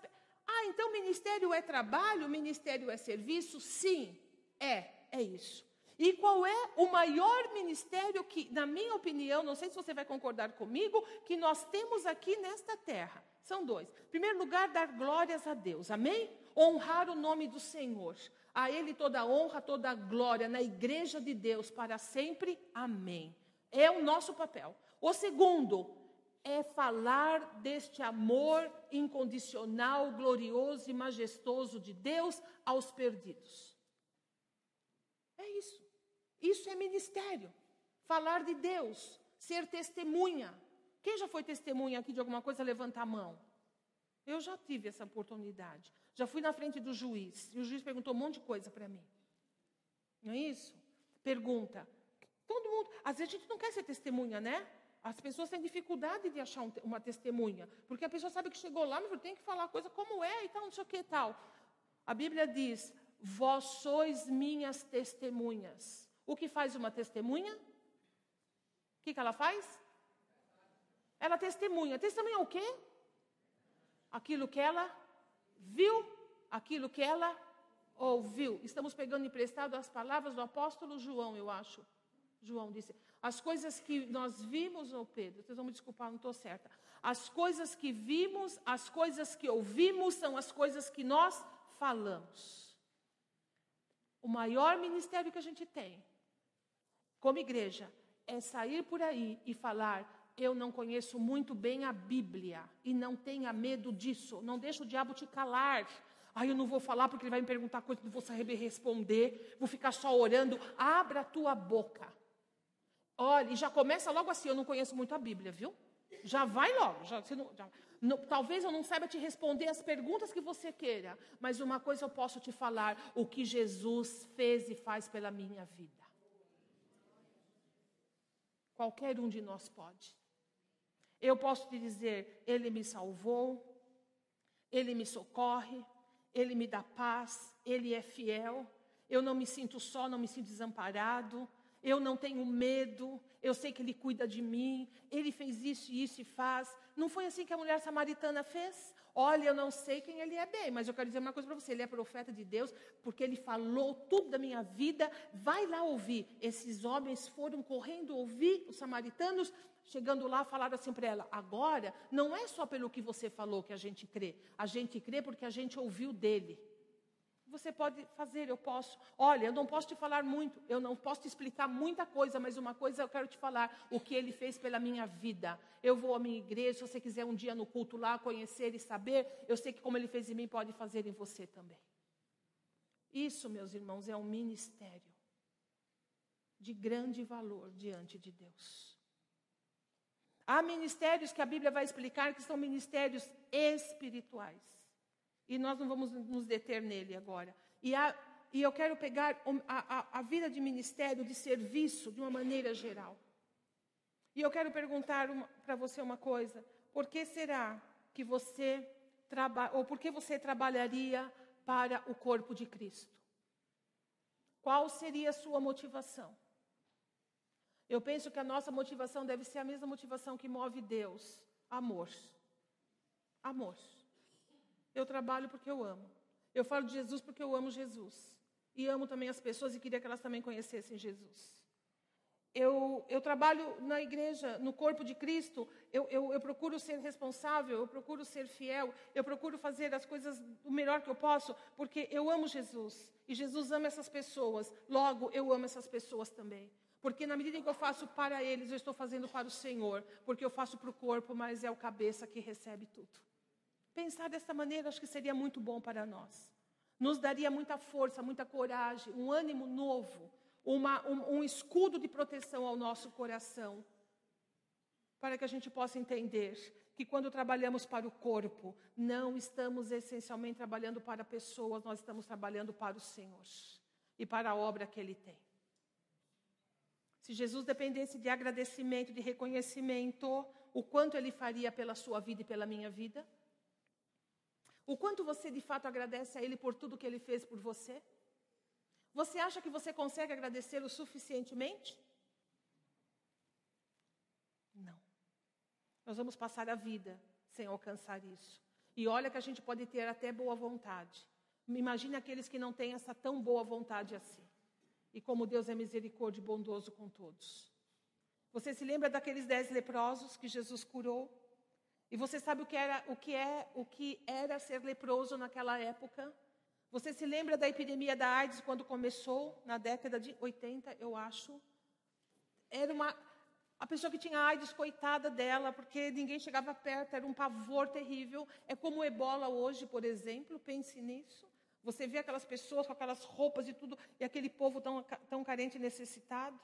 Ah, então ministério é trabalho, ministério é serviço? Sim, é, é isso. E qual é o maior ministério que, na minha opinião, não sei se você vai concordar comigo, que nós temos aqui nesta terra? São dois. Em primeiro lugar, dar glórias a Deus. Amém? honrar o nome do Senhor. A Ele toda a honra, toda a glória na igreja de Deus para sempre. Amém. É o nosso papel. O segundo é falar deste amor incondicional, glorioso e majestoso de Deus aos perdidos. É isso. Isso é ministério. Falar de Deus, ser testemunha. Quem já foi testemunha aqui de alguma coisa, levanta a mão. Eu já tive essa oportunidade. Já fui na frente do juiz. E o juiz perguntou um monte de coisa para mim. Não é isso? Pergunta. Todo mundo. Às vezes a gente não quer ser testemunha, né? As pessoas têm dificuldade de achar uma testemunha. Porque a pessoa sabe que chegou lá, mas tem que falar a coisa como é e tal, não sei o que e tal. A Bíblia diz: Vós sois minhas testemunhas. O que faz uma testemunha? O que, que ela faz? Ela testemunha. Testemunha o quê? aquilo que ela viu, aquilo que ela ouviu. Estamos pegando emprestado as palavras do apóstolo João, eu acho. João disse: as coisas que nós vimos, oh Pedro, vocês vão me desculpar, não estou certa. As coisas que vimos, as coisas que ouvimos, são as coisas que nós falamos. O maior ministério que a gente tem, como igreja, é sair por aí e falar eu não conheço muito bem a Bíblia e não tenha medo disso. Não deixa o diabo te calar. Aí eu não vou falar porque ele vai me perguntar coisa, não vou saber responder, vou ficar só orando. Abra a tua boca. Olha, e já começa logo assim, eu não conheço muito a Bíblia, viu? Já vai logo. Já, não, já, não, talvez eu não saiba te responder as perguntas que você queira, mas uma coisa eu posso te falar: o que Jesus fez e faz pela minha vida. Qualquer um de nós pode. Eu posso te dizer: Ele me salvou, Ele me socorre, Ele me dá paz, Ele é fiel. Eu não me sinto só, não me sinto desamparado. Eu não tenho medo, eu sei que Ele cuida de mim, Ele fez isso e isso e faz. Não foi assim que a mulher samaritana fez? Olha, eu não sei quem ele é bem, mas eu quero dizer uma coisa para você: ele é profeta de Deus, porque ele falou tudo da minha vida. Vai lá ouvir. Esses homens foram correndo ouvir os samaritanos, chegando lá, falaram assim para ela: agora, não é só pelo que você falou que a gente crê, a gente crê porque a gente ouviu dele. Você pode fazer, eu posso. Olha, eu não posso te falar muito, eu não posso te explicar muita coisa, mas uma coisa eu quero te falar: o que ele fez pela minha vida. Eu vou à minha igreja, se você quiser um dia no culto lá conhecer e saber, eu sei que como ele fez em mim, pode fazer em você também. Isso, meus irmãos, é um ministério de grande valor diante de Deus. Há ministérios que a Bíblia vai explicar que são ministérios espirituais. E nós não vamos nos deter nele agora. E, a, e eu quero pegar a, a, a vida de ministério, de serviço, de uma maneira geral. E eu quero perguntar para você uma coisa: por que será que você trabalha, ou por que você trabalharia para o corpo de Cristo? Qual seria a sua motivação? Eu penso que a nossa motivação deve ser a mesma motivação que move Deus: amor. Amor. Eu trabalho porque eu amo. Eu falo de Jesus porque eu amo Jesus. E amo também as pessoas e queria que elas também conhecessem Jesus. Eu, eu trabalho na igreja, no corpo de Cristo, eu, eu, eu procuro ser responsável, eu procuro ser fiel, eu procuro fazer as coisas o melhor que eu posso, porque eu amo Jesus. E Jesus ama essas pessoas, logo eu amo essas pessoas também. Porque na medida em que eu faço para eles, eu estou fazendo para o Senhor. Porque eu faço para o corpo, mas é o cabeça que recebe tudo. Pensar dessa maneira acho que seria muito bom para nós. Nos daria muita força, muita coragem, um ânimo novo, uma, um, um escudo de proteção ao nosso coração. Para que a gente possa entender que quando trabalhamos para o corpo, não estamos essencialmente trabalhando para pessoas, nós estamos trabalhando para o Senhor e para a obra que Ele tem. Se Jesus dependesse de agradecimento, de reconhecimento, o quanto Ele faria pela sua vida e pela minha vida? O quanto você de fato agradece a Ele por tudo que Ele fez por você? Você acha que você consegue agradecer o suficientemente? Não. Nós vamos passar a vida sem alcançar isso. E olha que a gente pode ter até boa vontade. Imagine aqueles que não têm essa tão boa vontade assim. E como Deus é misericórdia e bondoso com todos. Você se lembra daqueles dez leprosos que Jesus curou? E você sabe o que era o que é o que era ser leproso naquela época? Você se lembra da epidemia da AIDS quando começou na década de 80, eu acho? Era uma a pessoa que tinha AIDS, coitada dela, porque ninguém chegava perto, era um pavor terrível. É como o ebola hoje, por exemplo, pense nisso. Você vê aquelas pessoas com aquelas roupas e tudo, e aquele povo tão, tão carente e necessitado.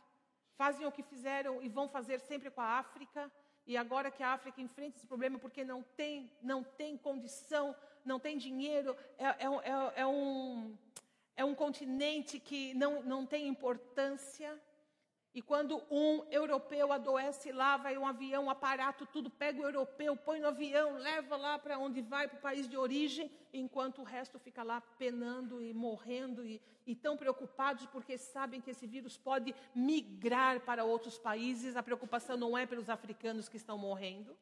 Fazem o que fizeram e vão fazer sempre com a África. E agora que a África enfrenta esse problema porque não tem, não tem condição, não tem dinheiro, é, é, é, é um, é um continente que não, não tem importância. E quando um europeu adoece lá, vai um avião, um aparato, tudo, pega o europeu, põe no avião, leva lá para onde vai, para o país de origem, enquanto o resto fica lá penando e morrendo e, e tão preocupados porque sabem que esse vírus pode migrar para outros países. A preocupação não é pelos africanos que estão morrendo.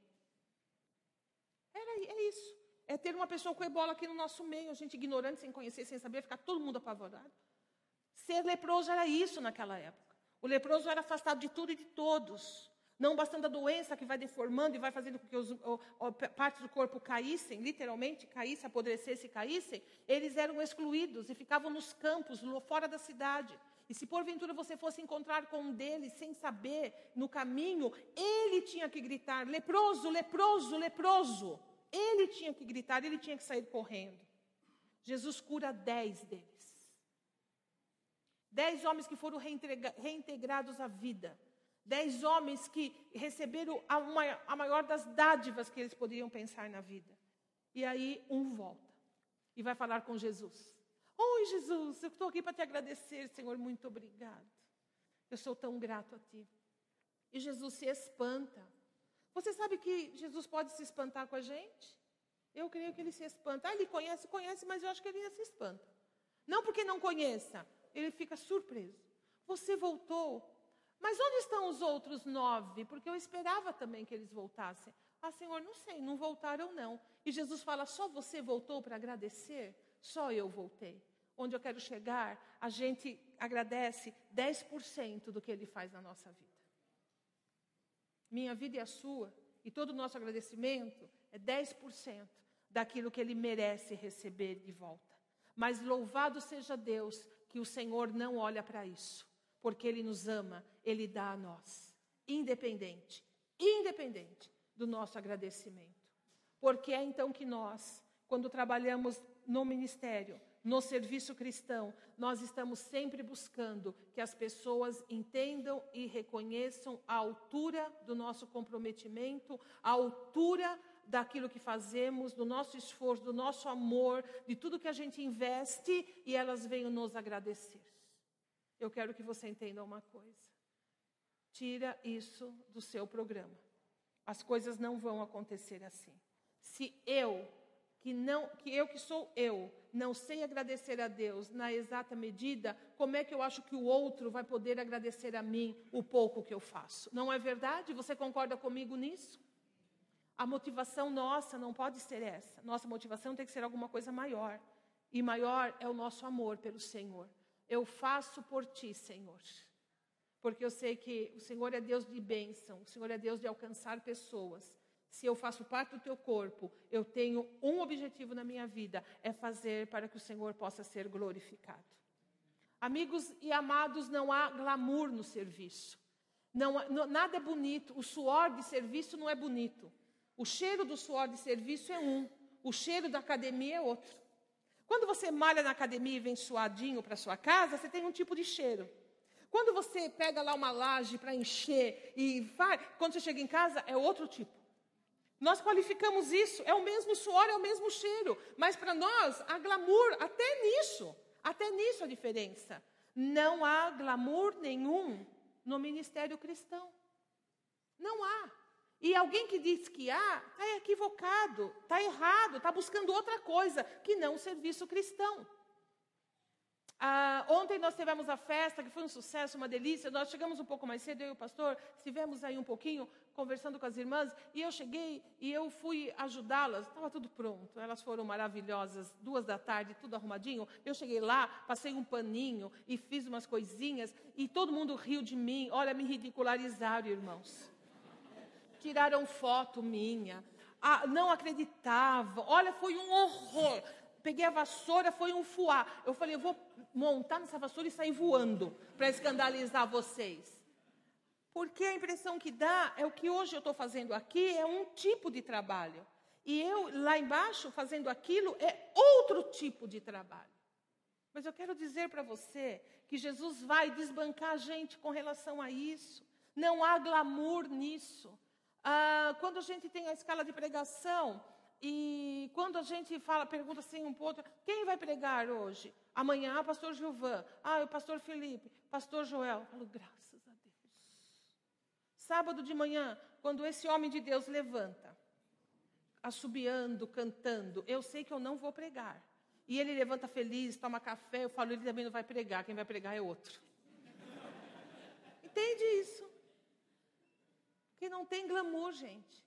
Era, é isso. É ter uma pessoa com ebola aqui no nosso meio, a gente ignorante, sem conhecer, sem saber, ficar todo mundo apavorado. Ser leproso era isso naquela época. O leproso era afastado de tudo e de todos. Não bastando a doença que vai deformando e vai fazendo com que os, o, o, partes do corpo caíssem, literalmente caíssem, apodrecessem e caíssem, eles eram excluídos e ficavam nos campos, fora da cidade. E se porventura você fosse encontrar com um deles sem saber, no caminho, ele tinha que gritar: leproso, leproso, leproso. Ele tinha que gritar, ele tinha que sair correndo. Jesus cura dez deles. Dez homens que foram reintegrados à vida. Dez homens que receberam a, uma, a maior das dádivas que eles poderiam pensar na vida. E aí um volta e vai falar com Jesus. Oi, Jesus, eu estou aqui para te agradecer, Senhor, muito obrigado. Eu sou tão grato a ti. E Jesus se espanta. Você sabe que Jesus pode se espantar com a gente? Eu creio que ele se espanta. Ah, ele conhece, conhece, mas eu acho que ele se espanta. Não porque não conheça, ele fica surpreso. Você voltou, mas onde estão os outros nove? Porque eu esperava também que eles voltassem. Ah, Senhor, não sei, não voltaram não. E Jesus fala: só você voltou para agradecer? Só eu voltei. Onde eu quero chegar, a gente agradece 10% do que ele faz na nossa vida. Minha vida e a sua, e todo o nosso agradecimento é 10% daquilo que ele merece receber de volta. Mas louvado seja Deus que o Senhor não olha para isso, porque Ele nos ama, Ele dá a nós, independente, independente do nosso agradecimento. Porque é então que nós, quando trabalhamos no ministério, no serviço cristão, nós estamos sempre buscando que as pessoas entendam e reconheçam a altura do nosso comprometimento, a altura daquilo que fazemos, do nosso esforço, do nosso amor, de tudo que a gente investe e elas venham nos agradecer. Eu quero que você entenda uma coisa. Tira isso do seu programa. As coisas não vão acontecer assim. Se eu que não, que eu que sou eu, não sei agradecer a Deus na exata medida, como é que eu acho que o outro vai poder agradecer a mim o pouco que eu faço? Não é verdade? Você concorda comigo nisso? A motivação nossa não pode ser essa. Nossa motivação tem que ser alguma coisa maior. E maior é o nosso amor pelo Senhor. Eu faço por ti, Senhor. Porque eu sei que o Senhor é Deus de bênção, o Senhor é Deus de alcançar pessoas. Se eu faço parte do teu corpo, eu tenho um objetivo na minha vida: é fazer para que o Senhor possa ser glorificado. Amigos e amados, não há glamour no serviço. Não, não, nada é bonito. O suor de serviço não é bonito. O cheiro do suor de serviço é um. O cheiro da academia é outro. Quando você malha na academia e vem suadinho para sua casa, você tem um tipo de cheiro. Quando você pega lá uma laje para encher e vai, quando você chega em casa, é outro tipo. Nós qualificamos isso, é o mesmo suor, é o mesmo cheiro, mas para nós há glamour até nisso, até nisso a diferença. Não há glamour nenhum no ministério cristão. Não há. E alguém que diz que há, está equivocado, está errado, está buscando outra coisa que não o serviço cristão. Ah, ontem nós tivemos a festa, que foi um sucesso, uma delícia. Nós chegamos um pouco mais cedo, eu e o pastor, estivemos aí um pouquinho conversando com as irmãs, e eu cheguei e eu fui ajudá-las. Estava tudo pronto, elas foram maravilhosas, duas da tarde, tudo arrumadinho. Eu cheguei lá, passei um paninho e fiz umas coisinhas, e todo mundo riu de mim. Olha, me ridicularizaram, irmãos. Tiraram foto minha. Ah, não acreditavam. Olha, foi um horror peguei a vassoura, foi um fuá. Eu falei, eu vou montar nessa vassoura e sair voando para escandalizar vocês. Porque a impressão que dá é o que hoje eu estou fazendo aqui é um tipo de trabalho. E eu, lá embaixo, fazendo aquilo, é outro tipo de trabalho. Mas eu quero dizer para você que Jesus vai desbancar a gente com relação a isso. Não há glamour nisso. Ah, quando a gente tem a escala de pregação, e quando a gente fala, pergunta assim um pouco, quem vai pregar hoje? Amanhã, pastor Gilvan. Ah, o pastor Felipe, pastor Joel. Eu falo, graças a Deus. Sábado de manhã, quando esse homem de Deus levanta, assobiando, cantando, eu sei que eu não vou pregar. E ele levanta feliz, toma café, eu falo, ele também não vai pregar, quem vai pregar é outro. *laughs* Entende isso? Porque não tem glamour, gente.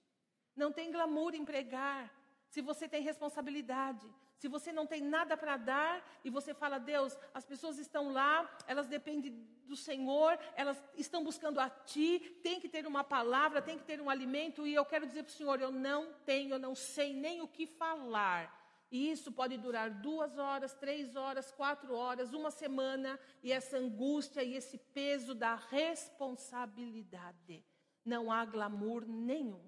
Não tem glamour em pregar se você tem responsabilidade, se você não tem nada para dar e você fala, Deus, as pessoas estão lá, elas dependem do Senhor, elas estão buscando a Ti, tem que ter uma palavra, tem que ter um alimento, e eu quero dizer para o Senhor, eu não tenho, eu não sei nem o que falar. E isso pode durar duas horas, três horas, quatro horas, uma semana, e essa angústia e esse peso da responsabilidade. Não há glamour nenhum.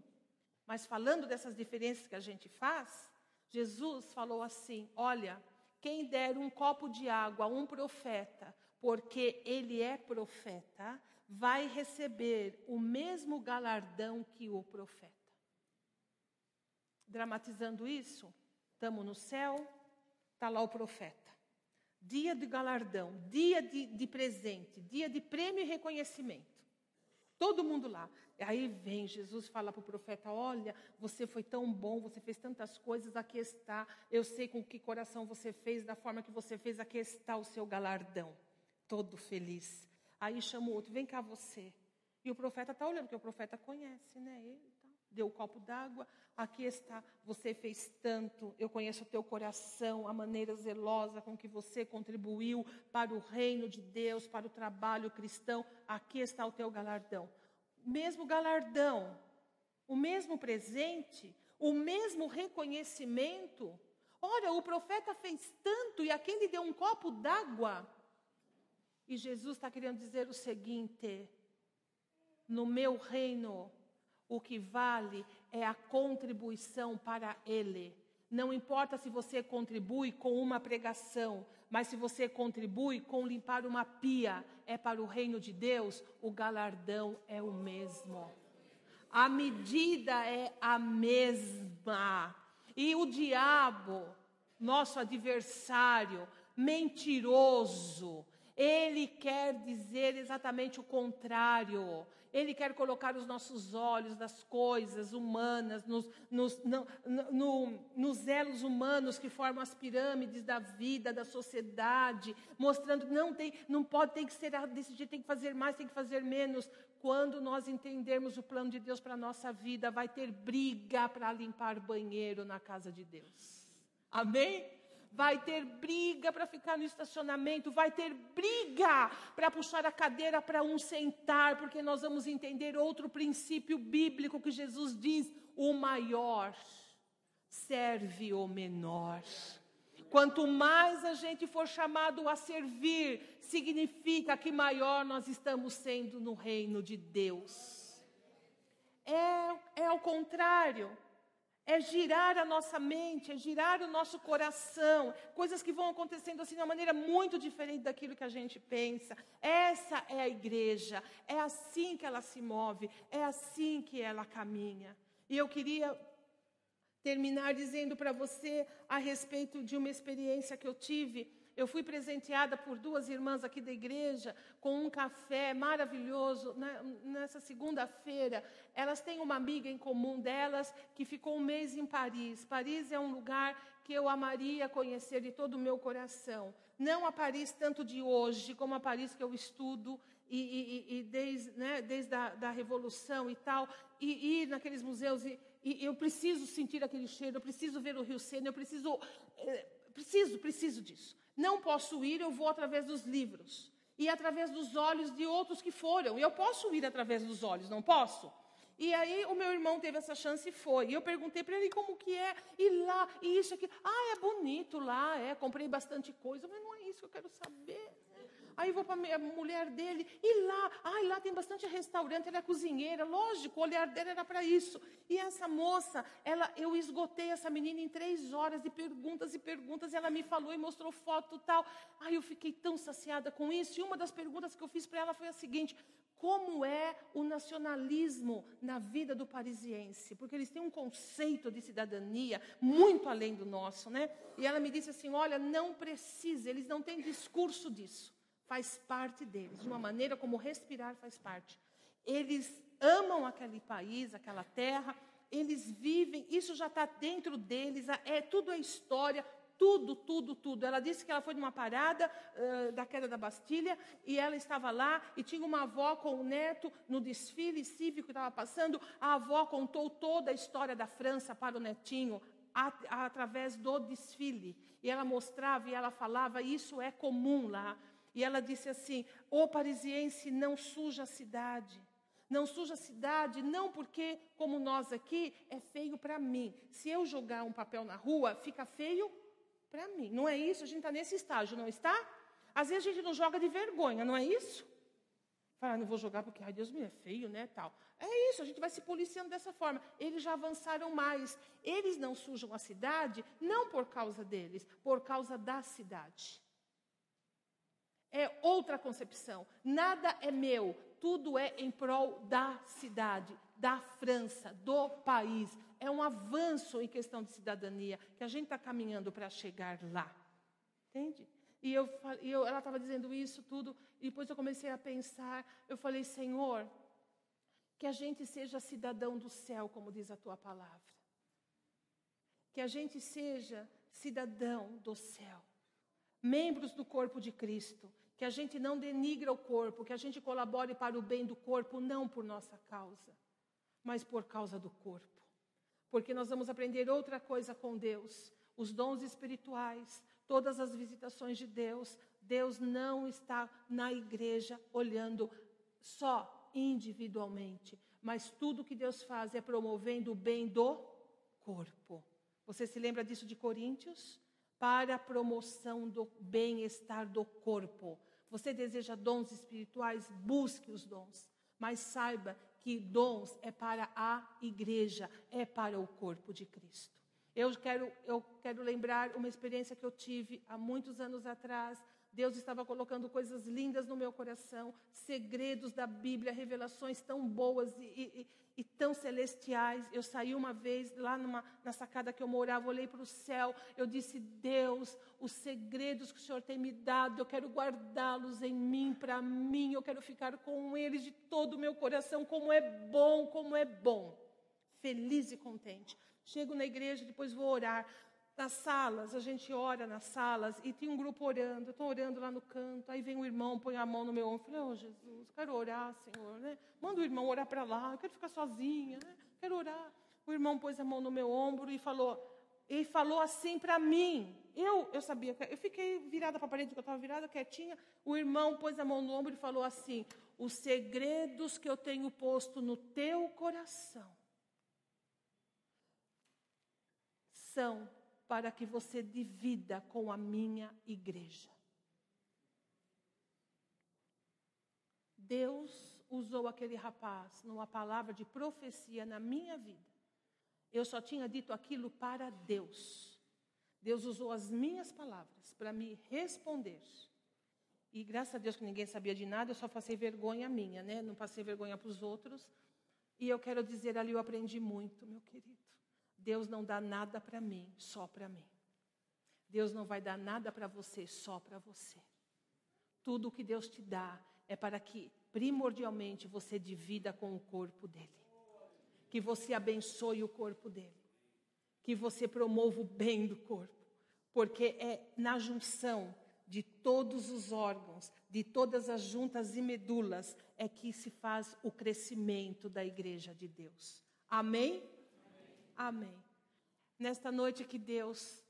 Mas falando dessas diferenças que a gente faz, Jesus falou assim: Olha, quem der um copo de água a um profeta, porque ele é profeta, vai receber o mesmo galardão que o profeta. Dramatizando isso, estamos no céu, está lá o profeta. Dia de galardão, dia de, de presente, dia de prêmio e reconhecimento. Todo mundo lá. Aí vem Jesus fala para o profeta: Olha, você foi tão bom, você fez tantas coisas, aqui está. Eu sei com que coração você fez, da forma que você fez, aqui está o seu galardão. Todo feliz. Aí chama o outro: Vem cá você. E o profeta está olhando, porque o profeta conhece, né? Ele tá, deu o um copo d'água, aqui está. Você fez tanto, eu conheço o teu coração, a maneira zelosa com que você contribuiu para o reino de Deus, para o trabalho cristão. Aqui está o teu galardão mesmo galardão, o mesmo presente, o mesmo reconhecimento. Olha, o profeta fez tanto e aquele deu um copo d'água. E Jesus está querendo dizer o seguinte: no meu reino, o que vale é a contribuição para Ele. Não importa se você contribui com uma pregação, mas se você contribui com limpar uma pia, é para o reino de Deus, o galardão é o mesmo. A medida é a mesma. E o diabo, nosso adversário, mentiroso, Ele quer dizer exatamente o contrário. Ele quer colocar os nossos olhos das coisas humanas, nos, nos, no, no, nos elos humanos que formam as pirâmides da vida, da sociedade, mostrando que não, tem, não pode, tem que ser desse jeito, tem que fazer mais, tem que fazer menos. Quando nós entendermos o plano de Deus para a nossa vida, vai ter briga para limpar banheiro na casa de Deus. Amém? Vai ter briga para ficar no estacionamento, vai ter briga para puxar a cadeira para um sentar, porque nós vamos entender outro princípio bíblico que Jesus diz: o maior serve o menor. Quanto mais a gente for chamado a servir, significa que maior nós estamos sendo no reino de Deus. É, é ao contrário é girar a nossa mente, é girar o nosso coração, coisas que vão acontecendo assim de uma maneira muito diferente daquilo que a gente pensa. Essa é a igreja, é assim que ela se move, é assim que ela caminha. E eu queria terminar dizendo para você a respeito de uma experiência que eu tive eu fui presenteada por duas irmãs aqui da igreja com um café maravilhoso né, nessa segunda-feira. Elas têm uma amiga em comum delas que ficou um mês em Paris. Paris é um lugar que eu amaria conhecer de todo o meu coração. Não a Paris tanto de hoje, como a Paris que eu estudo e, e, e desde, né, desde a da Revolução e tal, e ir naqueles museus. E, e, eu preciso sentir aquele cheiro, eu preciso ver o Rio Sena, eu preciso, eh, preciso, preciso disso. Não posso ir, eu vou através dos livros. E através dos olhos de outros que foram. E eu posso ir através dos olhos, não posso? E aí o meu irmão teve essa chance e foi. E eu perguntei para ele como que é. E lá, e isso aqui. Ah, é bonito lá, é. Comprei bastante coisa. Mas não é isso que eu quero saber. Aí vou para a mulher dele, e lá, ai, lá tem bastante restaurante, ela é cozinheira, lógico, o olhar dela era para isso. E essa moça, ela, eu esgotei essa menina em três horas de perguntas e perguntas, e ela me falou e mostrou foto tal. Ai, eu fiquei tão saciada com isso. E uma das perguntas que eu fiz para ela foi a seguinte: como é o nacionalismo na vida do parisiense, porque eles têm um conceito de cidadania muito além do nosso, né? E ela me disse assim: olha, não precisa, eles não têm discurso disso faz parte deles, de uma maneira como respirar faz parte. Eles amam aquele país, aquela terra, eles vivem, isso já está dentro deles, é tudo é história, tudo, tudo, tudo. Ela disse que ela foi numa parada uh, da queda da Bastilha e ela estava lá e tinha uma avó com o neto no desfile cívico que estava passando. A avó contou toda a história da França para o netinho através do desfile. E ela mostrava e ela falava, isso é comum lá. E ela disse assim: O parisiense não suja a cidade. Não suja a cidade, não porque, como nós aqui, é feio para mim. Se eu jogar um papel na rua, fica feio para mim. Não é isso? A gente está nesse estágio, não está? Às vezes a gente não joga de vergonha, não é isso? Fala, não vou jogar porque, ai Deus me é feio, né, tal. É isso, a gente vai se policiando dessa forma. Eles já avançaram mais. Eles não sujam a cidade, não por causa deles, por causa da cidade é outra concepção. Nada é meu, tudo é em prol da cidade, da França, do país. É um avanço em questão de cidadania que a gente está caminhando para chegar lá. Entende? E eu, eu ela estava dizendo isso tudo, e depois eu comecei a pensar. Eu falei, Senhor, que a gente seja cidadão do céu, como diz a tua palavra. Que a gente seja cidadão do céu, membros do corpo de Cristo que a gente não denigra o corpo, que a gente colabore para o bem do corpo, não por nossa causa, mas por causa do corpo. Porque nós vamos aprender outra coisa com Deus, os dons espirituais, todas as visitações de Deus. Deus não está na igreja olhando só individualmente, mas tudo que Deus faz é promovendo o bem do corpo. Você se lembra disso de Coríntios? Para a promoção do bem-estar do corpo. Você deseja dons espirituais? Busque os dons. Mas saiba que dons é para a igreja, é para o corpo de Cristo. Eu quero, eu quero lembrar uma experiência que eu tive há muitos anos atrás, Deus estava colocando coisas lindas no meu coração, segredos da Bíblia, revelações tão boas e, e, e tão celestiais. Eu saí uma vez lá numa, na sacada que eu morava, olhei para o céu, eu disse: Deus, os segredos que o Senhor tem me dado, eu quero guardá-los em mim, para mim, eu quero ficar com eles de todo o meu coração. Como é bom, como é bom. Feliz e contente. Chego na igreja, depois vou orar nas salas, a gente ora nas salas e tem um grupo orando, eu estou orando lá no canto, aí vem um irmão, põe a mão no meu ombro, falei, oh Jesus, quero orar, Senhor, né? Manda o irmão orar para lá, eu quero ficar sozinha, né? Quero orar. O irmão pôs a mão no meu ombro e falou, e falou assim para mim. Eu, eu sabia, eu fiquei virada para a parede, eu estava virada quietinha. O irmão pôs a mão no ombro e falou assim: Os segredos que eu tenho posto no teu coração são para que você divida com a minha igreja. Deus usou aquele rapaz numa palavra de profecia na minha vida. Eu só tinha dito aquilo para Deus. Deus usou as minhas palavras para me responder. E graças a Deus que ninguém sabia de nada, eu só passei vergonha minha, né? Não passei vergonha para os outros. E eu quero dizer ali, eu aprendi muito, meu querido. Deus não dá nada para mim, só para mim. Deus não vai dar nada para você, só para você. Tudo o que Deus te dá é para que, primordialmente, você divida com o corpo dele. Que você abençoe o corpo dele. Que você promova o bem do corpo. Porque é na junção de todos os órgãos, de todas as juntas e medulas, é que se faz o crescimento da igreja de Deus. Amém? Amém. Nesta noite que Deus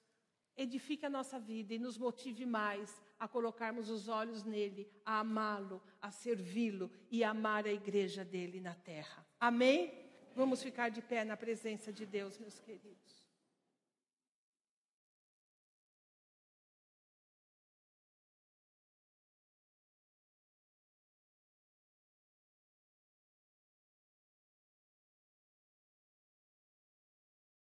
edifique a nossa vida e nos motive mais a colocarmos os olhos nele, a amá-lo, a servi-lo e amar a igreja dele na terra. Amém? Vamos ficar de pé na presença de Deus, meus queridos.